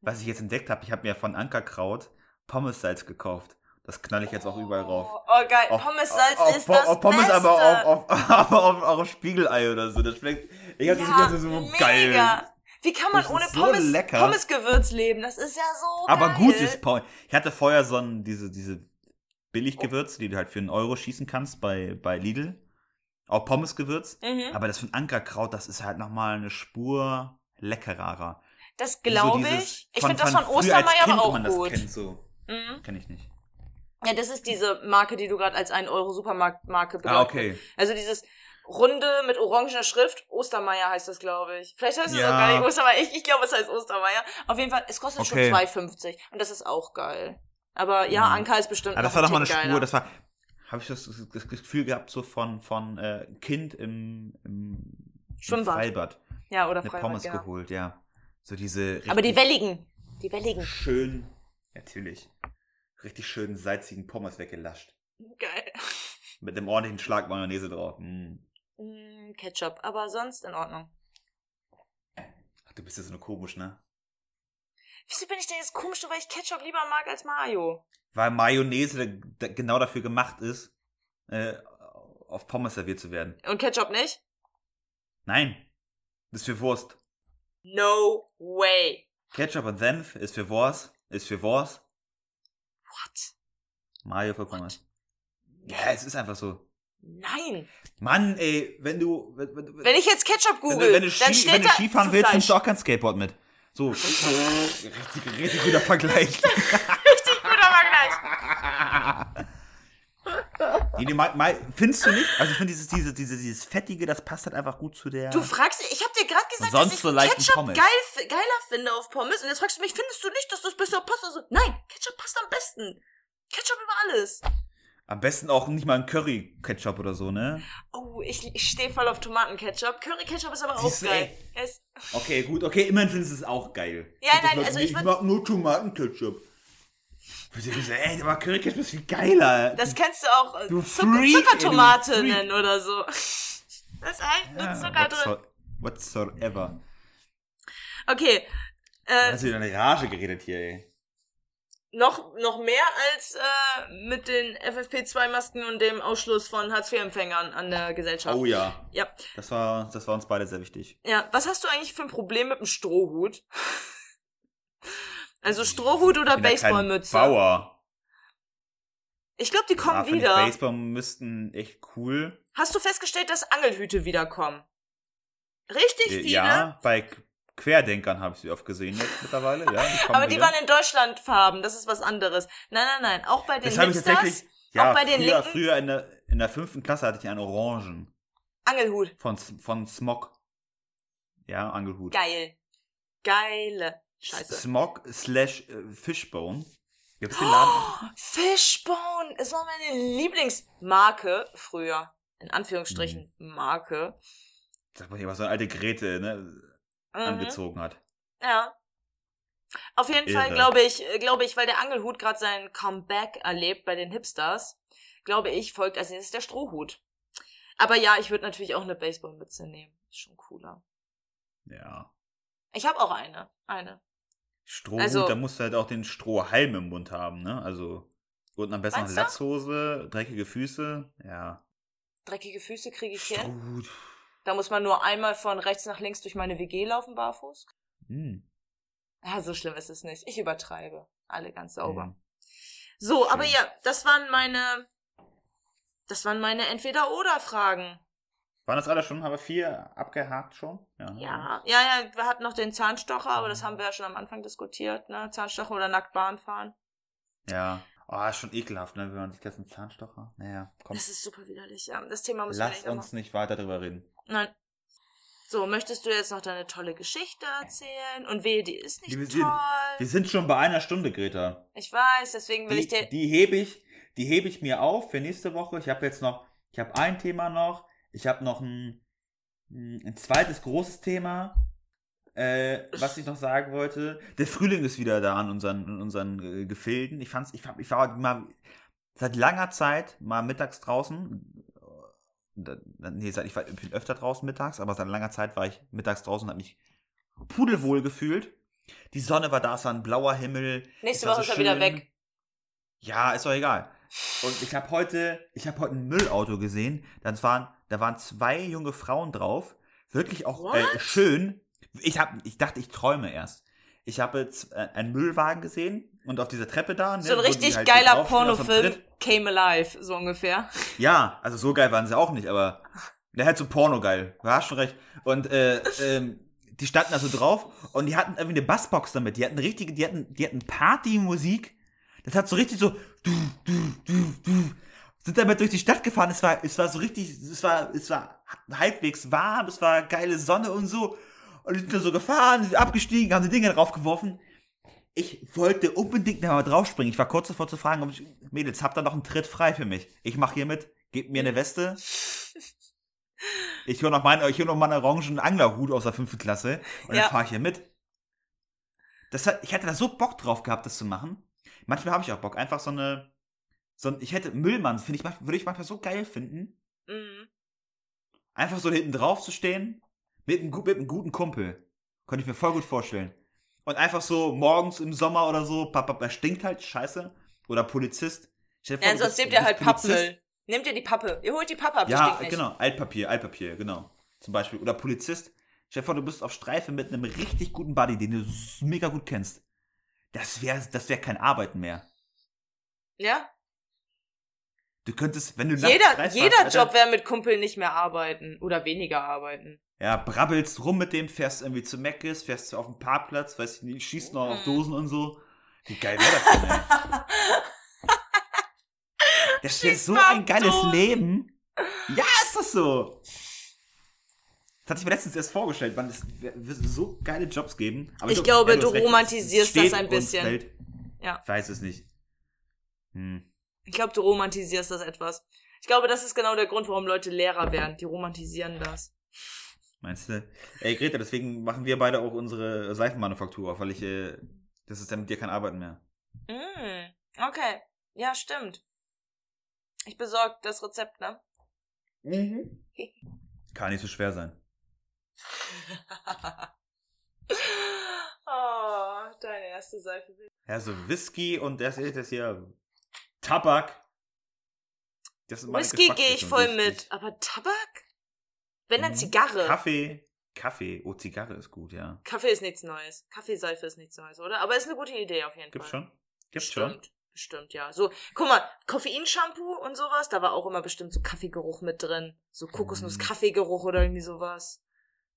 [SPEAKER 1] Was ich jetzt entdeckt habe, ich habe mir von Ankerkraut Pommessalz gekauft. Das knall ich jetzt auch überall rauf.
[SPEAKER 2] Oh, oh geil.
[SPEAKER 1] Auf-
[SPEAKER 2] Pommessalz
[SPEAKER 1] auf,
[SPEAKER 2] ist
[SPEAKER 1] auf,
[SPEAKER 2] das
[SPEAKER 1] auf Pommes,
[SPEAKER 2] Beste.
[SPEAKER 1] aber auf, auf, aber auf, auch auf Spiegelei oder so. Das schmeckt. Ich hab das
[SPEAKER 2] ja,
[SPEAKER 1] nicht so
[SPEAKER 2] mega.
[SPEAKER 1] geil.
[SPEAKER 2] Wie kann man
[SPEAKER 1] Das
[SPEAKER 2] ohne
[SPEAKER 1] so
[SPEAKER 2] Pommes,
[SPEAKER 1] lecker.
[SPEAKER 2] Pommesgewürz leben? Das ist ja so
[SPEAKER 1] Aber
[SPEAKER 2] geil.
[SPEAKER 1] gutes Pommes. Ich hatte vorher so ein, diese, diese Billiggewürze, die du halt für einen Euro schießen kannst bei, bei Lidl. Auch Pommesgewürz.
[SPEAKER 2] Mhm.
[SPEAKER 1] Aber das von Ankerkraut, das ist halt nochmal eine Spur leckerer.
[SPEAKER 2] Das
[SPEAKER 1] so
[SPEAKER 2] glaube
[SPEAKER 1] dieses
[SPEAKER 2] ich. Ich finde das von Ostermeier aber auch
[SPEAKER 1] man das
[SPEAKER 2] gut.
[SPEAKER 1] kennt, so.
[SPEAKER 2] Mhm.
[SPEAKER 1] Kenn ich nicht.
[SPEAKER 2] Ja, das ist diese Marke, die du gerade als 1 Euro Supermarktmarke
[SPEAKER 1] Ah, okay.
[SPEAKER 2] Also dieses runde mit orangener Schrift. Ostermeier heißt das, glaube ich. Vielleicht heißt es
[SPEAKER 1] Ja.
[SPEAKER 2] auch gar nicht Ostermeier. Ich, ich glaube, es heißt Ostermeier. Auf jeden Fall, es kostet
[SPEAKER 1] Okay.
[SPEAKER 2] schon 2,50. Und das ist auch geil. Aber ja,
[SPEAKER 1] Mhm.
[SPEAKER 2] Anka ist bestimmt
[SPEAKER 1] Aber das
[SPEAKER 2] noch
[SPEAKER 1] war doch mal eine
[SPEAKER 2] Tick
[SPEAKER 1] Spur,
[SPEAKER 2] geiler.
[SPEAKER 1] das war, habe ich das, das, das Gefühl gehabt, so von, von äh, Kind im, im, im
[SPEAKER 2] Schwimmbad.
[SPEAKER 1] Freibad.
[SPEAKER 2] Ja, oder
[SPEAKER 1] Eine
[SPEAKER 2] Freibad,
[SPEAKER 1] Pommes
[SPEAKER 2] genau.
[SPEAKER 1] geholt, ja. So diese
[SPEAKER 2] Aber die welligen. Die welligen.
[SPEAKER 1] schön, natürlich, richtig schön salzigen Pommes weggelascht.
[SPEAKER 2] Geil.
[SPEAKER 1] Mit einem ordentlichen Schlag Mayonnaise drauf. Mm.
[SPEAKER 2] Mm, Ketchup. Aber sonst in Ordnung.
[SPEAKER 1] Ach, du bist ja so eine komisch, ne?
[SPEAKER 2] Wieso bin ich denn jetzt komisch, nur weil ich Ketchup lieber mag als Mayo?
[SPEAKER 1] Weil Mayonnaise genau dafür gemacht ist, äh, auf Pommes serviert zu werden.
[SPEAKER 2] Und Ketchup nicht?
[SPEAKER 1] Nein, das ist für Wurst.
[SPEAKER 2] No way.
[SPEAKER 1] Ketchup und Senf ist für Wurst, ist für Wurst.
[SPEAKER 2] What?
[SPEAKER 1] Mayo für Pommes. Ja, es ist einfach so.
[SPEAKER 2] Nein.
[SPEAKER 1] Mann, ey, wenn du. Wenn, wenn,
[SPEAKER 2] Wenn ich jetzt Ketchup
[SPEAKER 1] wenn,
[SPEAKER 2] google,
[SPEAKER 1] du, wenn, du,
[SPEAKER 2] dann
[SPEAKER 1] Ski,
[SPEAKER 2] steht
[SPEAKER 1] wenn du Skifahren willst, nimmst du auch kein Skateboard mit. So. richtig, richtig guter Vergleich.
[SPEAKER 2] Richtig guter Vergleich.
[SPEAKER 1] Nee, nee, mal, mal, findest du nicht? Also ich finde dieses, dieses, dieses, dieses Fettige, das passt halt einfach gut zu der.
[SPEAKER 2] Du fragst, ich habe dir gerade gesagt, dass ich
[SPEAKER 1] so
[SPEAKER 2] Ketchup geil, geiler finde auf Pommes. Und jetzt fragst du mich, findest du nicht, dass das besser passt? Also, nein, Ketchup passt am besten. Ketchup über alles.
[SPEAKER 1] Am besten auch nicht mal ein Curry-Ketchup oder so, ne?
[SPEAKER 2] Oh, ich, ich stehe voll auf Tomatenketchup. Curry-Ketchup ist aber auch
[SPEAKER 1] Siehst du,
[SPEAKER 2] geil. ist,
[SPEAKER 1] Okay, gut, okay, immerhin findest du es auch geil.
[SPEAKER 2] Ja, nein, also ich
[SPEAKER 1] ich mag nur Tomatenketchup. Ich würde so, ey, aber Curry-Ketchup ist viel geiler.
[SPEAKER 2] das kannst du auch äh,
[SPEAKER 1] Du
[SPEAKER 2] Zucker,
[SPEAKER 1] ey,
[SPEAKER 2] Zuckertomate nennen oder so. Da ist halt nur
[SPEAKER 1] Ja,
[SPEAKER 2] Zucker drin.
[SPEAKER 1] whatso- Whatsoever.
[SPEAKER 2] Okay. Äh,
[SPEAKER 1] hast du wieder eine Rage geredet hier, ey.
[SPEAKER 2] noch, noch mehr als äh, mit den FFP2-Masken und dem Ausschluss von Hartz-IV-Empfängern an der Gesellschaft.
[SPEAKER 1] Oh ja.
[SPEAKER 2] Ja.
[SPEAKER 1] Das war, das war uns beide sehr wichtig.
[SPEAKER 2] Ja, was hast du eigentlich für ein Problem mit dem Strohhut? Also Strohhut oder Baseballmütze?
[SPEAKER 1] Bauer.
[SPEAKER 2] Ich glaube, die kommen
[SPEAKER 1] Ja,
[SPEAKER 2] wieder.
[SPEAKER 1] Baseball müssten echt cool.
[SPEAKER 2] Hast du festgestellt, dass Angelhüte wiederkommen? Richtig
[SPEAKER 1] Äh,
[SPEAKER 2] viele.
[SPEAKER 1] Ja, bei Querdenkern habe ich sie oft gesehen jetzt mittlerweile. Ja, die
[SPEAKER 2] aber die
[SPEAKER 1] wieder.
[SPEAKER 2] waren in Deutschlandfarben, das ist was anderes. Nein, nein, nein, auch bei den
[SPEAKER 1] Das habe ich
[SPEAKER 2] Hipsters,
[SPEAKER 1] tatsächlich. Ja,
[SPEAKER 2] auch bei den
[SPEAKER 1] früher,
[SPEAKER 2] Linken?
[SPEAKER 1] früher in der, in der fünften Klasse hatte ich einen Orangen.
[SPEAKER 2] Angelhut.
[SPEAKER 1] Von, von Smog. Ja, Angelhut.
[SPEAKER 2] Geil. Geile Scheiße.
[SPEAKER 1] Smog slash äh, Fishbone. Gibt's den Laden?
[SPEAKER 2] Fishbone, es war meine Lieblingsmarke früher. In Anführungsstrichen
[SPEAKER 1] Mhm.
[SPEAKER 2] Marke.
[SPEAKER 1] Sag mal was so eine alte Grete, ne,
[SPEAKER 2] Mhm.
[SPEAKER 1] angezogen hat.
[SPEAKER 2] Ja. Auf jeden Fall
[SPEAKER 1] Irre.
[SPEAKER 2] glaube ich, äh, glaube ich, weil der Angelhut gerade sein Comeback erlebt bei den Hipsters, glaube ich, folgt als nächstes der Strohhut. Aber ja, ich würde natürlich auch eine Baseballmütze nehmen. Ist schon cooler.
[SPEAKER 1] Ja.
[SPEAKER 2] Ich habe auch eine. Eine.
[SPEAKER 1] Strohhut,
[SPEAKER 2] Also-
[SPEAKER 1] da musst du halt auch den Strohhalm im Mund haben, ne? Also, und am besten
[SPEAKER 2] du?
[SPEAKER 1] Latzhose, dreckige Füße, ja.
[SPEAKER 2] Dreckige Füße kriege ich hin.
[SPEAKER 1] Strohhut.
[SPEAKER 2] Da muss man nur einmal von rechts nach links durch meine WG laufen, barfuß.
[SPEAKER 1] Hm.
[SPEAKER 2] Ja, so schlimm ist es nicht. Ich übertreibe. Alle ganz sauber.
[SPEAKER 1] Hm.
[SPEAKER 2] So, aber
[SPEAKER 1] Schön.
[SPEAKER 2] ja, das waren meine, das waren meine Entweder-Oder-Fragen.
[SPEAKER 1] Waren das alle schon? Haben wir vier abgehakt schon? Ja.
[SPEAKER 2] Ja, ja, ja, wir hatten noch den Zahnstocher, aber das haben wir ja schon am Anfang diskutiert, ne? Zahnstocher oder nackt Bahn fahren.
[SPEAKER 1] Ja. Oh, ist schon ekelhaft, ne? Wenn man sich das einen Zahnstocher. Naja, komm.
[SPEAKER 2] Das ist super widerlich, ja. Das Thema müssen wir
[SPEAKER 1] Lass
[SPEAKER 2] nicht nochmal-
[SPEAKER 1] uns nicht weiter drüber reden.
[SPEAKER 2] Nein. So, möchtest du jetzt noch deine tolle Geschichte erzählen? Und wehe, die ist nicht
[SPEAKER 1] Die- wir
[SPEAKER 2] toll.
[SPEAKER 1] Wir sind schon bei einer Stunde, Greta.
[SPEAKER 2] ich weiß, deswegen will
[SPEAKER 1] Die,
[SPEAKER 2] ich dir.
[SPEAKER 1] die hebe ich, die hebe ich mir auf für nächste Woche. Ich habe jetzt noch, ich habe ein Thema noch. Ich habe noch ein, ein zweites großes Thema, äh, was ich noch sagen wollte. Der Frühling ist wieder da an unseren, in unseren äh, Gefilden. Ich fand's, ich, ich war mal seit langer Zeit mal mittags draußen. Nee, seit, ich war, ich bin öfter draußen mittags, aber seit langer Zeit war ich mittags draußen und habe mich pudelwohl gefühlt. Die Sonne war da, es war ein blauer Himmel.
[SPEAKER 2] Nächste Woche
[SPEAKER 1] so
[SPEAKER 2] ist er wieder weg.
[SPEAKER 1] Ja, ist doch egal. Und ich habe heute, ich habe heute ein Müllauto gesehen. Das waren, da waren zwei junge Frauen drauf. Wirklich auch äh, schön. Ich hab, ich dachte, ich träume erst. Ich habe jetzt äh, einen Müllwagen gesehen und auf dieser Treppe da. Ne,
[SPEAKER 2] So ein richtig
[SPEAKER 1] halt
[SPEAKER 2] geiler Pornofilm came alive, so ungefähr.
[SPEAKER 1] Ja, also so geil waren sie auch nicht, aber der hat so Porno geil. Du hast schon recht. Und äh, ähm, die standen da so drauf und die hatten irgendwie eine Bassbox damit. Die hatten richtige, die hatten, die hatten Partymusik. Das hat so richtig so du, du, du, du. Sind damit durch die Stadt gefahren. Es war, es war so richtig, es war, es war halbwegs warm, es war geile Sonne und so. Und die sind da so gefahren, sind abgestiegen, haben die Dinge draufgeworfen. Ich wollte unbedingt noch mal draufspringen. Ich war kurz davor zu fragen, ob ich, Mädels, habt ihr noch einen Tritt frei für mich? Ich mach hier mit, gebt mir eine Weste. Ich hole noch ich noch meinen orangen Anglerhut aus der fünften Klasse und
[SPEAKER 2] Ja.
[SPEAKER 1] dann fahre ich hier mit. Das hat, ich hätte da so Bock drauf gehabt, das zu machen. Manchmal habe ich auch Bock, einfach so eine, so ein, ich hätte Müllmann, finde ich, würde ich manchmal so geil finden,
[SPEAKER 2] Mhm.
[SPEAKER 1] einfach so hinten drauf zu stehen, mit einem, mit einem guten Kumpel. Könnte ich mir voll gut vorstellen. Und einfach so morgens im Sommer oder so, Papa, er stinkt halt, scheiße. Oder Polizist.
[SPEAKER 2] Ja,
[SPEAKER 1] vor, du
[SPEAKER 2] sonst nehmt ihr halt. Pappmüll. Nehmt ihr die Pappe. Ihr holt die Pappe ab,
[SPEAKER 1] Ja, genau. Altpapier, Altpapier, genau. Zum Beispiel. Oder Polizist. Stell dir vor, du bist auf Streife mit einem richtig guten Buddy, den du mega gut kennst. Das wäre das wär kein Arbeiten mehr.
[SPEAKER 2] Ja?
[SPEAKER 1] Du könntest, wenn du
[SPEAKER 2] Jeder, jeder
[SPEAKER 1] hast, Alter,
[SPEAKER 2] Job wäre mit Kumpel nicht mehr arbeiten oder weniger arbeiten.
[SPEAKER 1] Ja, brabbelst rum mit dem, fährst irgendwie zu Meckes, fährst auf den Parkplatz, weiß ich nicht, schießt noch auf
[SPEAKER 2] Mhm.
[SPEAKER 1] Dosen und so. Wie geil wäre das denn, ey? Das wäre so ein geiles
[SPEAKER 2] Dosen.
[SPEAKER 1] Leben. Ja, ist das so. Das hatte ich mir letztens erst vorgestellt, man, es wird so geile Jobs geben. Aber
[SPEAKER 2] Ich
[SPEAKER 1] glaub,
[SPEAKER 2] glaube, du romantisierst das ein bisschen. Ja.
[SPEAKER 1] Ich weiß es nicht. Hm.
[SPEAKER 2] Ich glaube, du romantisierst das etwas. Ich glaube, das ist genau der Grund, warum Leute Lehrer werden. Die romantisieren das.
[SPEAKER 1] Meinst du? Ey, Greta, deswegen machen wir beide auch unsere Seifenmanufaktur auf, weil ich, äh, das ist dann mit dir kein Arbeiten mehr.
[SPEAKER 2] Mm, okay. Ja, stimmt. Ich besorge das Rezept, ne?
[SPEAKER 1] Kann nicht so schwer sein.
[SPEAKER 2] oh, deine erste Seife.
[SPEAKER 1] Ja, so Whisky und das ist das hier Tabak.
[SPEAKER 2] Whisky gehe ich voll mit. Aber Tabak? Wenn dann
[SPEAKER 1] Mhm.
[SPEAKER 2] Zigarre.
[SPEAKER 1] Kaffee. Kaffee. Oh, Zigarre ist gut, ja.
[SPEAKER 2] Kaffee ist nichts Neues. Kaffeeseife ist nichts Neues, oder? Aber ist eine gute Idee auf jeden
[SPEAKER 1] Gibt's
[SPEAKER 2] Fall.
[SPEAKER 1] schon? Gibt's schon?
[SPEAKER 2] Bestimmt. Ja. So, guck mal, Koffeinshampoo und sowas, da war auch immer bestimmt so Kaffeegeruch mit drin. So
[SPEAKER 1] Mhm.
[SPEAKER 2] Kokosnuss-Kaffeegeruch oder irgendwie sowas.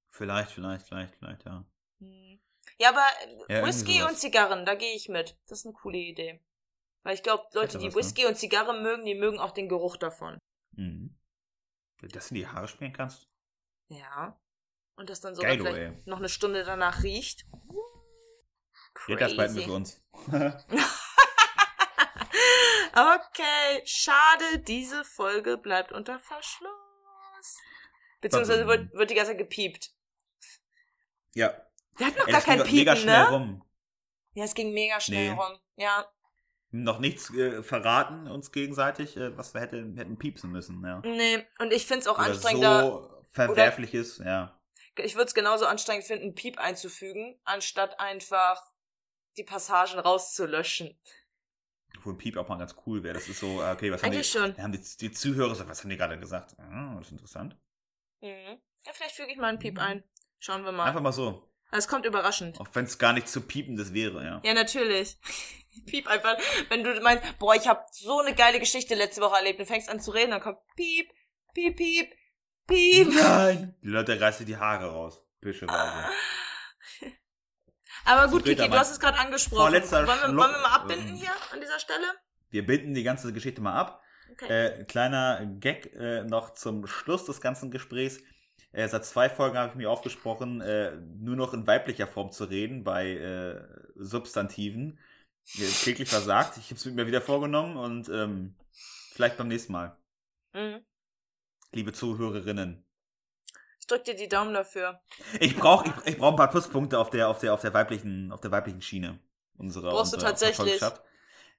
[SPEAKER 1] Vielleicht, vielleicht, vielleicht, vielleicht, ja.
[SPEAKER 2] Hm. Ja, aber äh,
[SPEAKER 1] Ja,
[SPEAKER 2] Whisky und Zigarren, da gehe ich mit. Das ist eine coole Idee. Weil ich glaube, Leute, die
[SPEAKER 1] ne?
[SPEAKER 2] Whisky und Zigarre mögen, die mögen auch den Geruch davon.
[SPEAKER 1] Mhm. Dass du in die Haare schmieren kannst?
[SPEAKER 2] Ja. Und das dann so
[SPEAKER 1] Geilo,
[SPEAKER 2] vielleicht
[SPEAKER 1] ey.
[SPEAKER 2] noch eine Stunde danach riecht.
[SPEAKER 1] Ja, das
[SPEAKER 2] Crazy.
[SPEAKER 1] für uns.
[SPEAKER 2] Okay, schade, diese Folge bleibt unter Verschluss. Beziehungsweise wird, wird die ganze Zeit gepiept.
[SPEAKER 1] ja.
[SPEAKER 2] Wir hatten noch
[SPEAKER 1] Ey,
[SPEAKER 2] gar kein
[SPEAKER 1] doch mega
[SPEAKER 2] Piepen,
[SPEAKER 1] schnell
[SPEAKER 2] ne?
[SPEAKER 1] rum.
[SPEAKER 2] Ja, es ging mega schnell
[SPEAKER 1] Nee.
[SPEAKER 2] rum. Ja.
[SPEAKER 1] Noch nichts äh, verraten uns gegenseitig, äh, was wir hätten, hätten piepsen müssen, ja.
[SPEAKER 2] Nee, und ich find's auch
[SPEAKER 1] Oder
[SPEAKER 2] anstrengender.
[SPEAKER 1] so verwerflich ist, ja.
[SPEAKER 2] Ich würde es genauso anstrengend finden, Piep einzufügen, anstatt einfach die Passagen rauszulöschen.
[SPEAKER 1] Wo ein Piep auch mal ganz cool wäre. Das ist so, äh, okay, was haben die,
[SPEAKER 2] schon.
[SPEAKER 1] haben die, die Zuhörer so, was haben die gerade gesagt? Ah, das ist interessant.
[SPEAKER 2] Mhm. Ja, vielleicht füge ich mal einen Piep ein. Schauen wir mal.
[SPEAKER 1] Einfach mal so.
[SPEAKER 2] Es kommt überraschend.
[SPEAKER 1] Auch wenn es gar nicht zu piependes wäre, ja.
[SPEAKER 2] Ja, natürlich. Piep einfach. Wenn du meinst, boah, ich habe so eine geile Geschichte letzte Woche erlebt und fängst an zu reden, dann kommt Piep, Piep, Piep, Piep.
[SPEAKER 1] Nein! Die Leute reißen die Haare raus. Büscheweise.
[SPEAKER 2] Aber gut, Kiki, du hast es gerade angesprochen. Wollen wir, wollen wir mal abbinden
[SPEAKER 1] ähm,
[SPEAKER 2] hier an dieser Stelle?
[SPEAKER 1] Wir binden die ganze Geschichte mal ab.
[SPEAKER 2] Okay.
[SPEAKER 1] Äh, kleiner Gag äh, noch zum Schluss des ganzen Gesprächs. Äh, seit zwei Folgen habe ich mir aufgesprochen, äh, nur noch in weiblicher Form zu reden bei äh, Substantiven. Täglich versagt. Ich habe es mir wieder vorgenommen und ähm, vielleicht beim nächsten Mal.
[SPEAKER 2] Mhm.
[SPEAKER 1] Liebe Zuhörerinnen.
[SPEAKER 2] Ich drück dir die Daumen dafür.
[SPEAKER 1] Ich brauche ich, ich brauch ein paar Pluspunkte auf der, auf der, auf der weiblichen, auf der weiblichen Schiene. Unserer,
[SPEAKER 2] Brauchst du
[SPEAKER 1] unserer
[SPEAKER 2] tatsächlich?
[SPEAKER 1] Erfolgschaft.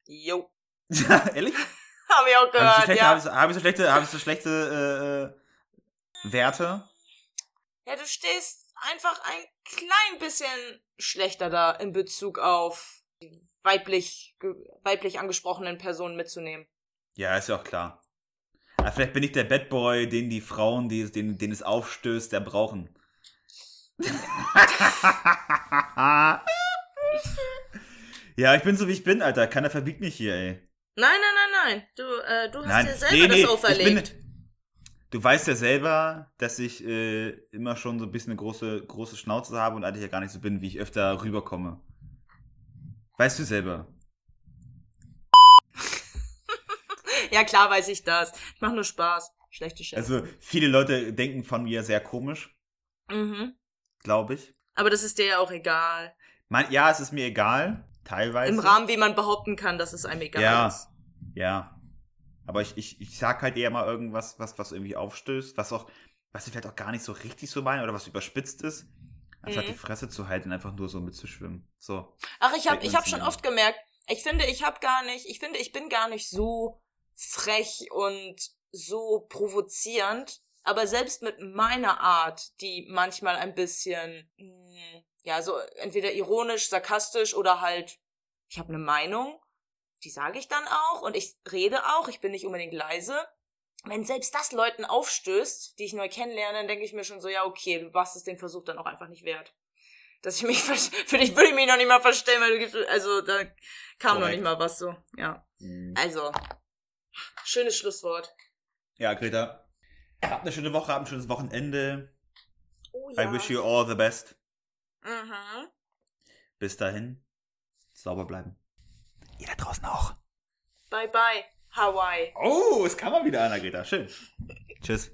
[SPEAKER 2] Jo.
[SPEAKER 1] Ehrlich?
[SPEAKER 2] Hab ich auch
[SPEAKER 1] Habe ich, so
[SPEAKER 2] gehört,
[SPEAKER 1] schlechte,
[SPEAKER 2] ja.
[SPEAKER 1] hab ich, so- hab ich so schlechte, hab ich so schlechte äh, äh, Werte?
[SPEAKER 2] Ja, du stehst einfach ein klein bisschen schlechter da in Bezug auf weiblich, weiblich angesprochenen Personen mitzunehmen.
[SPEAKER 1] Ja, ist ja auch klar. Aber vielleicht bin ich der Bad Boy, den die Frauen, die, den, denen es aufstößt, der brauchen. ja, ich bin so wie ich bin, Alter. Keiner verbiegt mich hier, ey.
[SPEAKER 2] Nein, nein, nein, nein. Du, äh, du hast
[SPEAKER 1] Nein,
[SPEAKER 2] dir selber
[SPEAKER 1] nee, nee,
[SPEAKER 2] das auferlegt.
[SPEAKER 1] bin. Du weißt ja selber, dass ich äh, immer schon so ein bisschen eine große, große Schnauze habe und eigentlich ja gar nicht so bin, wie ich öfter rüberkomme. Weißt du selber.
[SPEAKER 2] Ja, klar weiß ich das. Ich mach nur Spaß. Schlechte Scherze.
[SPEAKER 1] Also, viele Leute denken von mir sehr komisch,
[SPEAKER 2] mhm.
[SPEAKER 1] glaube ich.
[SPEAKER 2] Aber das ist dir ja auch egal.
[SPEAKER 1] Mein, ja, es ist mir egal, teilweise.
[SPEAKER 2] Im Rahmen, wie man behaupten kann, dass es einem egal
[SPEAKER 1] Ja.
[SPEAKER 2] ist.
[SPEAKER 1] Ja. Aber ich, ich, ich sag halt eher mal irgendwas, was, was irgendwie aufstößt, was auch, was ich vielleicht auch gar nicht so richtig so meine oder was überspitzt ist, anstatt
[SPEAKER 2] Mhm.
[SPEAKER 1] die Fresse zu halten einfach nur so mitzuschwimmen. So.
[SPEAKER 2] Ach, ich habe ich hab schon oft gemerkt, ich finde, ich habe gar nicht, ich finde, ich bin gar nicht so frech und so provozierend, aber selbst mit meiner Art, die manchmal ein bisschen, mh, ja, so entweder ironisch, sarkastisch oder halt, ich habe eine Meinung, die sage ich dann auch und ich rede auch, ich bin nicht unbedingt leise wenn selbst das Leuten aufstößt, die ich neu kennenlerne, dann denke ich mir schon so, ja, okay, du warst es den Versuch dann auch einfach nicht wert. Dass ich mich, für dich würde ich mich noch nicht mal verstellen, weil du gibst, also da kam Correct.
[SPEAKER 1] noch
[SPEAKER 2] nicht mal was so, ja. Mhm. Also, schönes Schlusswort.
[SPEAKER 1] Ja, Greta, habt eine schöne Woche, habt ein schönes Wochenende.
[SPEAKER 2] Oh, ja.
[SPEAKER 1] I wish you all the best.
[SPEAKER 2] Mhm.
[SPEAKER 1] Bis dahin, sauber bleiben. Ihr da draußen auch.
[SPEAKER 2] Bye, bye. Hawaii.
[SPEAKER 1] Oh, es kam mal wieder, Anna-Greta. Schön. Tschüss.